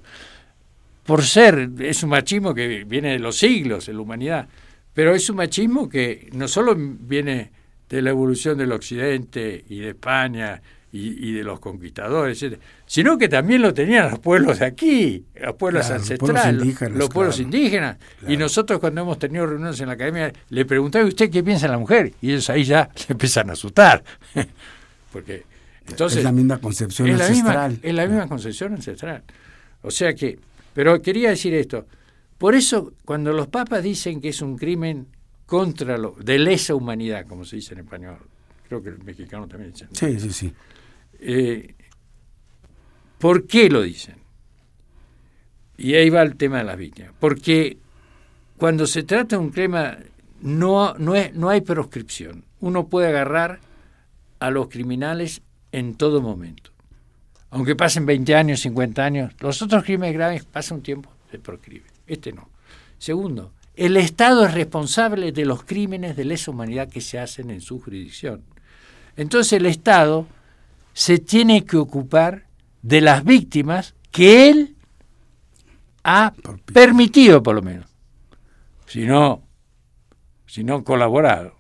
Por ser, es un machismo que viene de los siglos en la humanidad, pero es un machismo que no solo viene de la evolución del Occidente y de España y, de los conquistadores, sino que también lo tenían los pueblos de aquí, los pueblos ancestrales, los pueblos indígenas. Y nosotros cuando hemos tenido reuniones en la academia, le preguntaba, ¿usted qué piensa en la mujer? Y ellos ahí ya se empiezan a asustar. Porque entonces... Es la misma concepción ancestral. es la misma concepción ancestral. O sea que, pero quería decir esto, por eso cuando los papas dicen que es un crimen contra lo, de lesa humanidad, como se dice en español, creo que el mexicano también dice. Sí, sí, sí. Eh, ¿Por qué lo dicen? Y ahí va el tema de las víctimas. Porque cuando se trata de un crimen no, no, es, no hay proscripción. Uno puede agarrar a los criminales en todo momento. Aunque pasen 20 años, 50 años, los otros crímenes graves pasa un tiempo, se proscribe. Este no. Segundo, el Estado es responsable de los crímenes de lesa humanidad que se hacen en su jurisdicción. Entonces el Estado se tiene que ocupar de las víctimas que él ha permitido, por lo menos, si no, si no colaborado.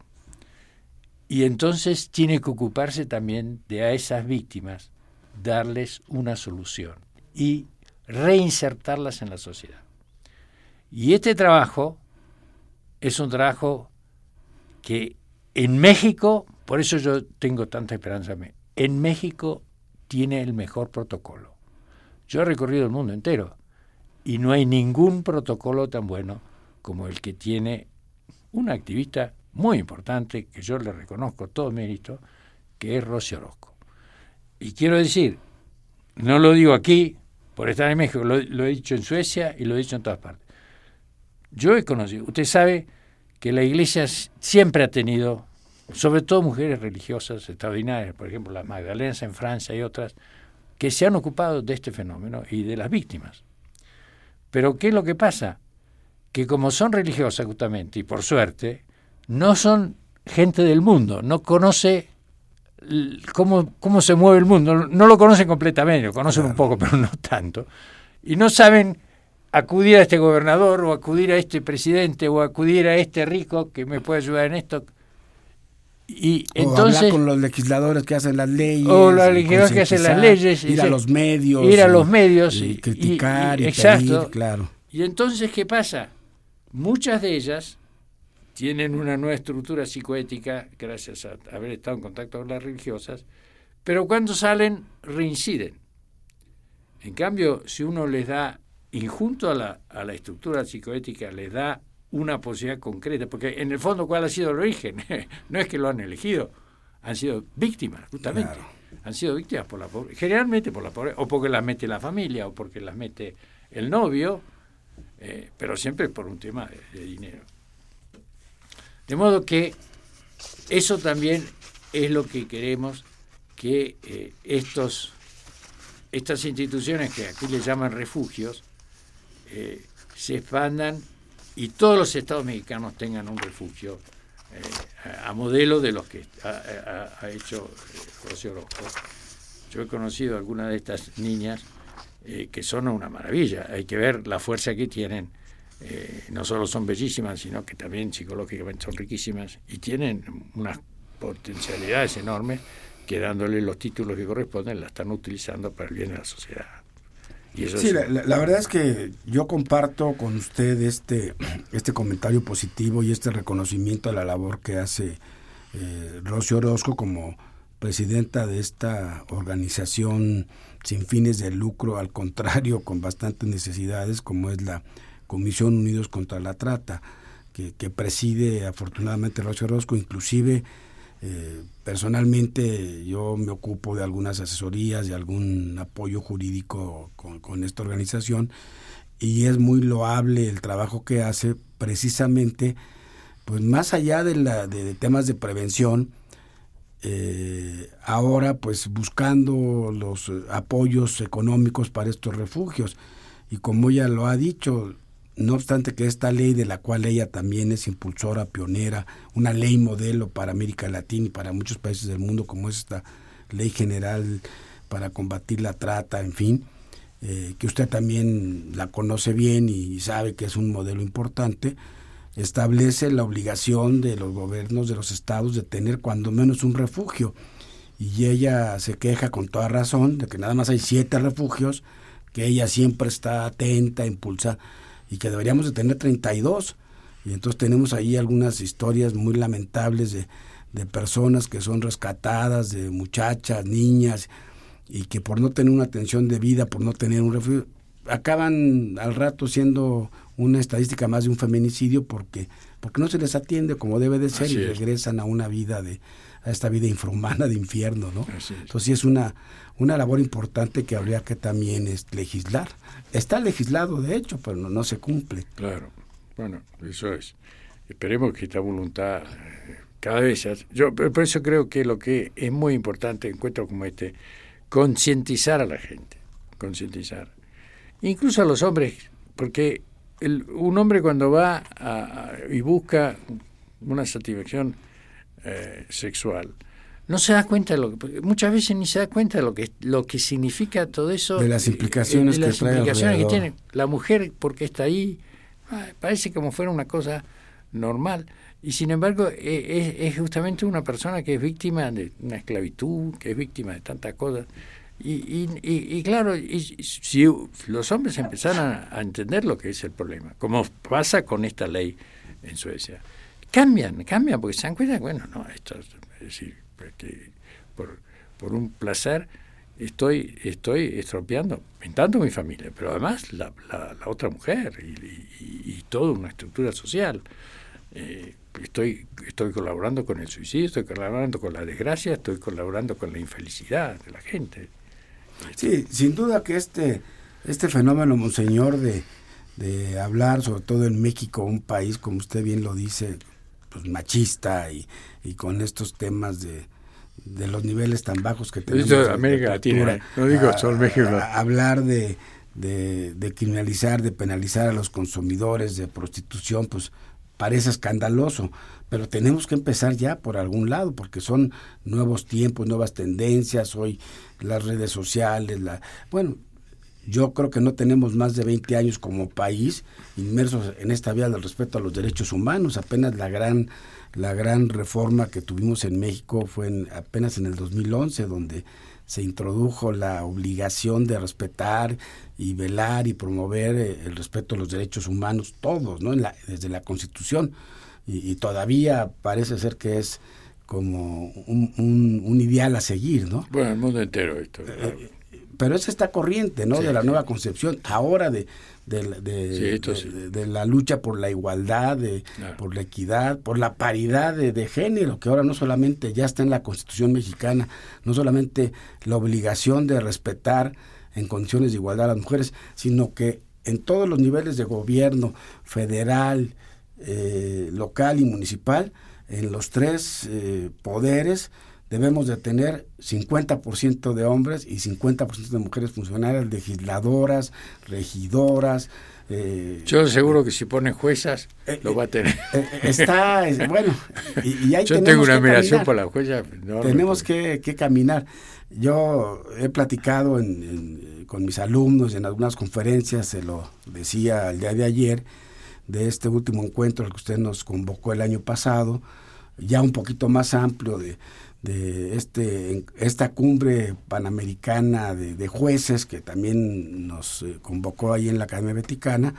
Y entonces tiene que ocuparse también de a esas víctimas, darles una solución y reinsertarlas en la sociedad. Y este trabajo es un trabajo que en México, por eso yo tengo tanta esperanza, en México tiene el mejor protocolo. Yo he recorrido el mundo entero y no hay ningún protocolo tan bueno como el que tiene una activista muy importante, que yo le reconozco todo mérito, que es Rosy Orozco. Y quiero decir, no lo digo aquí por estar en México, lo, lo he dicho en Suecia y lo he dicho en todas partes. Yo he conocido, usted sabe que la Iglesia siempre ha tenido sobre todo mujeres religiosas extraordinarias, por ejemplo las Magdalenas en Francia y otras, que se han ocupado de este fenómeno y de las víctimas. Pero ¿qué es lo que pasa? Que como son religiosas justamente, y por suerte, no son gente del mundo, no conoce cómo, cómo se mueve el mundo, no lo conocen completamente, lo conocen un poco, pero no tanto, y no saben acudir a este gobernador o acudir a este presidente o acudir a este rico que me puede ayudar en esto y entonces, hablar con los legisladores que hacen las leyes. O los legisladores que hacen las leyes. Ir a los medios. Ir a los medios. Y, criticar y, exacto. claro. Y entonces, ¿qué pasa? Muchas de ellas tienen una nueva estructura psicoética gracias a haber estado en contacto con las religiosas, pero cuando salen reinciden. En cambio, si uno les da, y junto a la, a la estructura psicoética, les da una posibilidad concreta, porque en el fondo, ¿cuál ha sido el origen? no es que lo han elegido, han sido víctimas, justamente. Han sido víctimas por la pobreza, generalmente por la pobreza, o porque las mete la familia, o porque las mete el novio, eh, pero siempre por un tema de, dinero. De modo que eso también es lo que queremos que eh, estos, estas instituciones que aquí le llaman refugios eh, se expandan y todos los estados mexicanos tengan un refugio eh, a, modelo de los que ha, hecho eh, José Orozco. Yo he conocido algunas de estas niñas eh, que son una maravilla. Hay que ver la fuerza que tienen. no solo son bellísimas, sino que también psicológicamente son riquísimas y tienen unas potencialidades enormes que dándole los títulos que corresponden la están utilizando para el bien de la sociedad sí, la, verdad es que yo comparto con usted este, este comentario positivo y este reconocimiento a la labor que hace eh, Rocío Orozco como presidenta de esta organización sin fines de lucro, al contrario, con bastantes necesidades, como es la Comisión Unidos contra la Trata, que, preside afortunadamente Rocio Orozco, inclusive eh, personalmente yo me ocupo de algunas asesorías, de algún apoyo jurídico con, esta organización y es muy loable el trabajo que hace precisamente, pues más allá de, la, de temas de prevención, eh, ahora pues buscando los apoyos económicos para estos refugios. Y como ella lo ha dicho, no obstante que esta ley de la cual ella también es impulsora, pionera, una ley modelo para América Latina y para muchos países del mundo, como es esta ley general para combatir la trata, en fin, eh, que usted también la conoce bien y sabe que es un modelo importante, establece la obligación de los gobiernos de los estados de tener cuando menos un refugio. Y ella se queja con toda razón de que nada más hay siete refugios, que ella siempre está atenta, impulsa, y que deberíamos de tener 32. Y entonces tenemos ahí algunas historias muy lamentables de, de personas que son rescatadas, de muchachas, niñas, y que por no tener una atención de vida, por no tener un refugio, acaban al rato siendo una estadística más de un feminicidio porque porque no se les atiende como debe de ser y regresan a una vida de a esta vida infrahumana de infierno, ¿no? Entonces sí es una una labor importante que habría que también es legislar. Está legislado de hecho, pero no, no se cumple. Claro. Bueno, eso es. Esperemos que esta voluntad eh, cada vez yo por eso creo que lo que es muy importante en encuentros como este concientizar a la gente, concientizar. Incluso a los hombres, porque un hombre cuando va y busca una satisfacción eh, sexual, no se da cuenta de lo que muchas veces ni se da cuenta de lo que lo que significa todo eso de las implicaciones, las que, implicaciones que tiene la mujer porque está ahí parece como fuera una cosa normal. Y sin embargo e, es, es, justamente una persona que es víctima de una esclavitud que es víctima de tantas cosas. Y, y, y, claro, y, si los hombres empezaran a, entender lo que es el problema, como pasa con esta ley en Suecia, cambian, cambian, porque se dan cuenta, bueno, no, esto es decir, que por, por un placer estoy estoy estropeando, pintando mi familia, pero además la, la, otra mujer y, y, toda una estructura social. Eh, estoy, estoy colaborando con el suicidio, estoy colaborando con la desgracia, estoy colaborando con la infelicidad de la gente. Sí, sin duda que este, este fenómeno, monseñor, de, de hablar, sobre todo en México, un país, como usted bien lo dice, pues machista y, y con estos temas de, de los niveles tan bajos que tenemos. Esto América Latina, no digo solo México. hablar de, de, de, criminalizar, de penalizar a los consumidores de prostitución, pues parece escandaloso, pero tenemos que empezar ya por algún lado, porque son nuevos tiempos, nuevas tendencias, hoy las redes sociales, la bueno, yo creo que no tenemos más de 20 años como país inmersos en esta vía del respeto a los derechos humanos, apenas la gran la gran reforma que tuvimos en México fue en, apenas en el 2011 donde se introdujo la obligación de respetar y velar y promover eh, el respeto a los derechos humanos, todos, ¿no? desde la Constitución. Y, todavía parece ser que es como un, un, ideal a seguir, ¿no? Bueno, el mundo entero esto. Eh, pero es esta corriente, ¿no? de la nueva concepción, ahora de, de, de, la lucha por la igualdad, de, por la equidad, por la paridad de, género, que ahora no solamente ya está en la Constitución mexicana, no solamente la obligación de respetar en condiciones de igualdad a las mujeres, sino que en todos los niveles de gobierno, federal, eh, local y municipal, en los tres eh, poderes, debemos de tener 50% de hombres y 50% de mujeres funcionarias, legisladoras, regidoras. Eh, Yo seguro que si ponen juezas eh, lo va a tener. Eh, está, bueno, y, Yo tengo una admiración por la jueza. tenemos que, caminar. Yo he platicado con mis alumnos en algunas conferencias, se lo decía el día de ayer, de este último encuentro al que usted nos convocó el año pasado, ya un poquito más amplio de de este, esta cumbre panamericana de, jueces que también nos eh, convocó ahí en la Academia Vaticana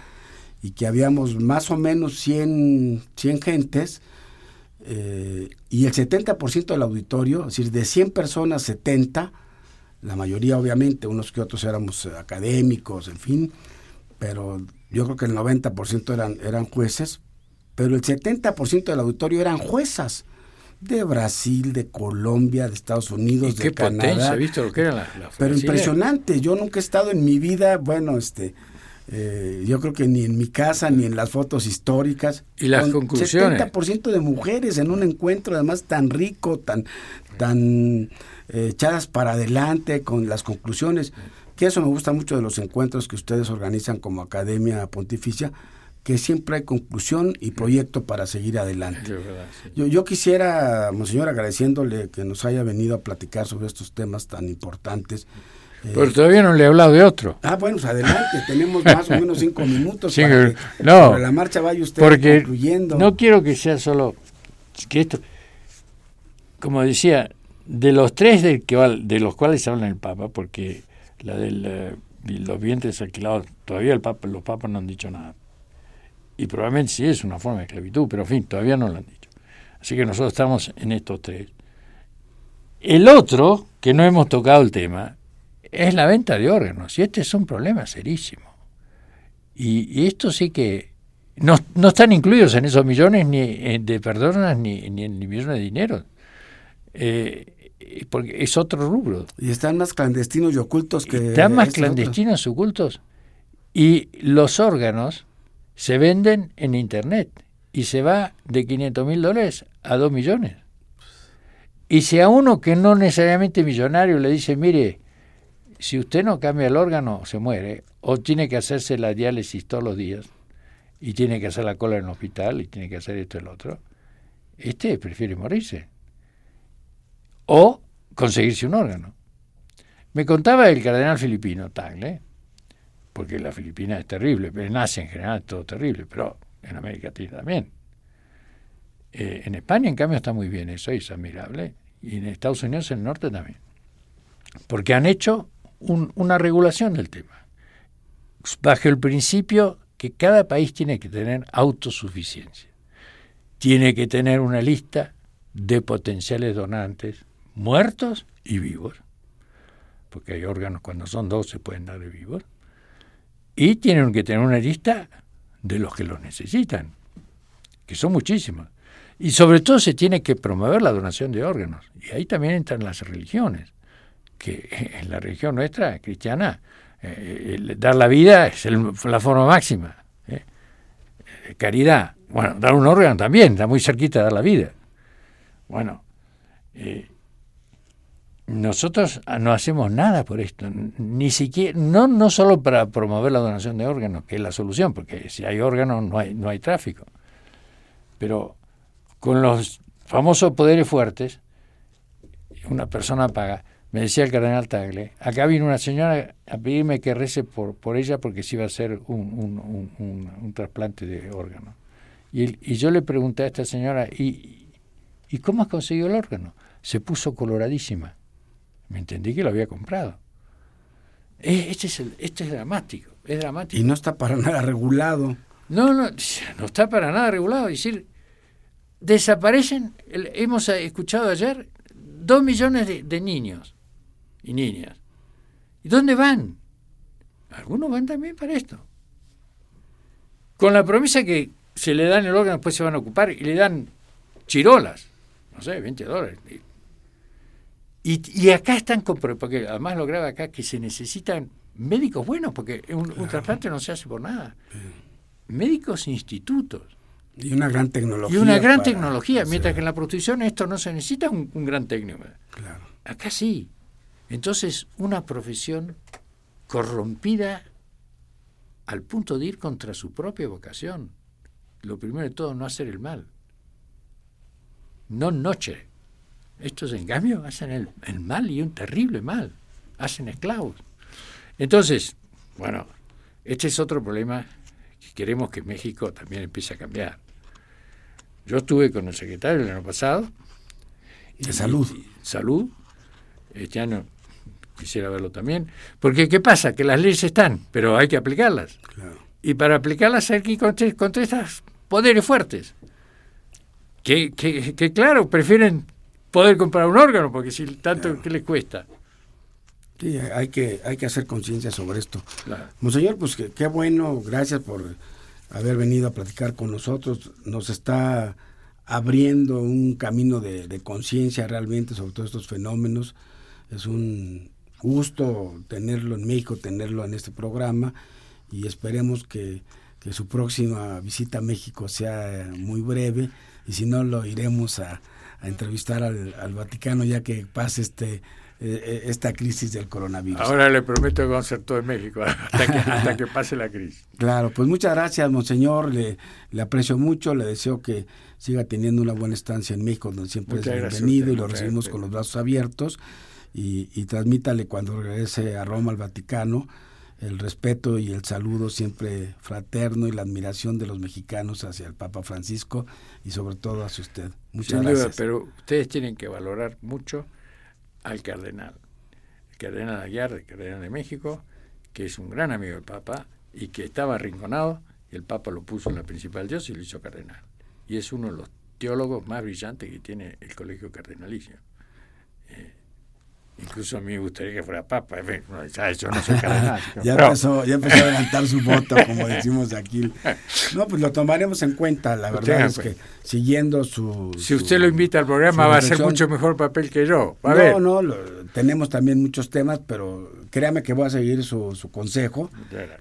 y que habíamos más o menos 100, 100 gentes eh, y el 70% del auditorio, es decir, de 100 personas, 70, la mayoría obviamente, unos que otros éramos académicos, en fin, pero yo creo que el 90% eran, eran jueces, pero el 70% del auditorio eran juezas de Brasil, de Colombia, de Estados Unidos, de Canadá. visto lo que era la, Pero impresionante, yo nunca he estado en mi vida, bueno, este eh, yo creo que ni en mi casa ni en las fotos históricas. Y las conclusiones. 70% de mujeres en un encuentro además tan rico, tan, tan eh, echadas para adelante con las conclusiones. Que eso me gusta mucho de los encuentros que ustedes organizan como Academia Pontificia, que siempre hay conclusión y proyecto para seguir adelante. yo, yo quisiera, Monseñor, agradeciéndole que nos haya venido a platicar sobre estos temas tan importantes. Pero todavía no le he hablado de otro. Ah, bueno, pues adelante, tenemos más o menos cinco minutos para que no, la marcha vaya usted porque concluyendo. No quiero que sea solo que esto, como decía, de los tres de, que, de los cuales habla el Papa, porque la de eh, los vientres alquilados, todavía el Papa, los papas no han dicho nada. Y probablemente sí es una forma de esclavitud, pero en fin, todavía no lo han dicho. Así que nosotros estamos en estos tres. El otro, que no hemos tocado el tema, es la venta de órganos. Y este es un problema serísimo. Y, esto sí que no, no, están incluidos en esos millones ni eh, de personas ni, ni en millones de dinero. Eh, porque es otro rubro. Y están más clandestinos y ocultos que... Están más clandestinos y ocultos. Y los órganos se venden en Internet y se va de 500 mil dólares a 2 millones. Y si a uno que no necesariamente millonario le dice, mire, si usted no cambia el órgano, se muere, o tiene que hacerse la diálisis todos los días, y tiene que hacer la cola en el hospital, y tiene que hacer esto y el otro, este prefiere morirse. O conseguirse un órgano. Me contaba el cardenal filipino, Tagle, porque la Filipina es terrible, en Asia en general es todo terrible, pero en América Latina también. Eh, en España, en cambio, está muy bien, eso es admirable, y en Estados Unidos, en el norte también. Porque han hecho una regulación del tema, bajo el principio que cada país tiene que tener autosuficiencia, tiene que tener una lista de potenciales donantes muertos y vivos, porque hay órganos cuando son dos se pueden dar de vivos, y tienen que tener una lista de los que los necesitan, que son muchísimos. Y sobre todo se tiene que promover la donación de órganos. Y ahí también entran las religiones que en la religión nuestra, cristiana, eh, dar la vida es la forma máxima. ¿eh? Caridad. Bueno, dar un órgano también, está muy cerquita de dar la vida. Bueno, eh, nosotros no hacemos nada por esto, ni siquiera, no, no solo para promover la donación de órganos, que es la solución, porque si hay órganos no hay, no hay tráfico, pero con los famosos poderes fuertes, una persona paga me decía el cardenal Tagle, acá vino una señora a pedirme que rece por, por ella porque se iba a hacer un, un, trasplante de órgano. Y, y, yo le pregunté a esta señora, ¿y, ¿y cómo has conseguido el órgano? Se puso coloradísima. Me entendí que lo había comprado. Este es, este es dramático, es dramático. Y no está para nada regulado. No, no, no está para nada regulado. Es decir, desaparecen, hemos escuchado ayer, dos millones de niños y niñas. ¿Y dónde van? Algunos van también para esto. Con la promesa que se le dan el órgano, después se van a ocupar y le dan chirolas, no sé, 20 dólares. Y, acá están, porque además lo graba acá, que se necesitan médicos buenos, porque un, trasplante no se hace por nada. Médicos institutos. Y una gran tecnología. Y una gran tecnología, mientras que en la prostitución esto no se necesita un, un gran técnico. Claro. Acá sí. Entonces, una profesión corrompida al punto de ir contra su propia vocación. Lo primero de todo, no hacer el mal. No noche. Estos, en cambio, hacen el, el mal y un terrible mal. Hacen esclavos. Entonces, bueno, este es otro problema que queremos que México también empiece a cambiar. Yo estuve con el secretario el año pasado. De salud. salud. Este año quisiera verlo también. Porque, ¿qué pasa? Que las leyes están, pero hay que aplicarlas. Y para aplicarlas hay que ir contra, estos poderes fuertes. que, que, claro, prefieren poder comprar un órgano, porque si tanto, ¿qué les cuesta? Sí, hay que, hay que hacer conciencia sobre esto. Monseñor, pues qué bueno, gracias por haber venido a platicar con nosotros. Nos está abriendo un camino de, de conciencia realmente sobre todos estos fenómenos. Es un gusto tenerlo en México, tenerlo en este programa y esperemos que, que su próxima visita a México sea muy breve y si no lo iremos a, a entrevistar al, al Vaticano ya que pase este eh, eh, esta crisis del coronavirus. Ahora le prometo que vamos a hacer todo en México hasta que, pase la crisis. Claro, pues muchas gracias, monseñor. Le, le aprecio mucho, le deseo que siga teniendo una buena estancia en México, donde siempre es bienvenido y lo recibimos con los brazos abiertos. Y, y transmítale cuando regrese a Roma, al Vaticano, el respeto y el saludo siempre fraterno y la admiración de los mexicanos hacia el Papa Francisco y sobre todo hacia usted. Muchas gracias. pero ustedes tienen que valorar mucho al cardenal. El cardenal Aguiar, el cardenal de México, que es un gran amigo del Papa y que estaba arrinconado, y el Papa lo puso en la principal dios y lo hizo cardenal. Y es uno de los teólogos más brillantes que tiene el colegio cardenalicio. Incluso a mí me gustaría que fuera papa. Ya, yo no soy cardenal. ya, empezó, ya empezó a adelantar su voto, como decimos aquí. No, pues lo tomaremos en cuenta. La verdad es que siguiendo su. Si usted lo invita al programa, va a hacer mucho mejor papel que yo. no, no, tenemos también muchos temas, pero créame que voy a seguir su, su consejo.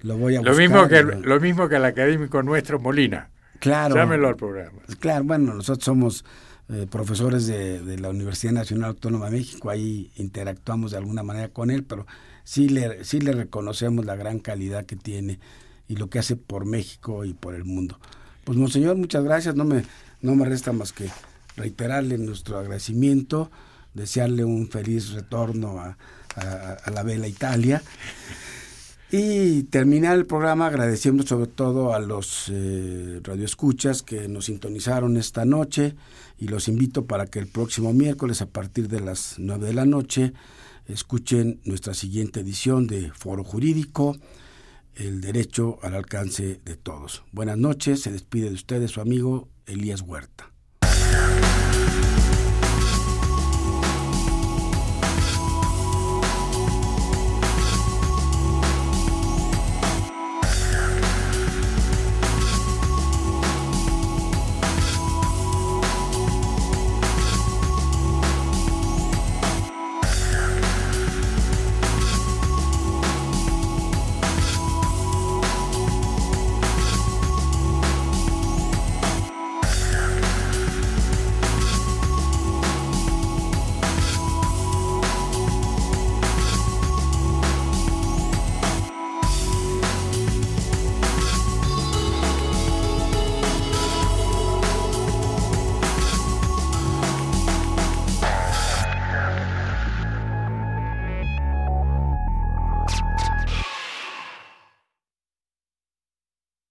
Lo voy a Lo mismo que, lo mismo que el académico nuestro Molina. Claro. Llámelo al programa. Claro, bueno, nosotros somos eh, profesores de, la Universidad Nacional Autónoma de México, ahí interactuamos de alguna manera con él, pero sí le, sí le reconocemos la gran calidad que tiene y lo que hace por México y por el mundo. Pues Monseñor, muchas gracias, no me, no me resta más que reiterarle nuestro agradecimiento, desearle un feliz retorno a, a, la Vela Italia. Y terminar el programa agradeciendo sobre todo a los eh, radioescuchas que nos sintonizaron esta noche y los invito para que el próximo miércoles a partir de las 9 de la noche escuchen nuestra siguiente edición de Foro Jurídico, el derecho al alcance de todos. Buenas noches, se despide de ustedes su amigo Elías Huerta.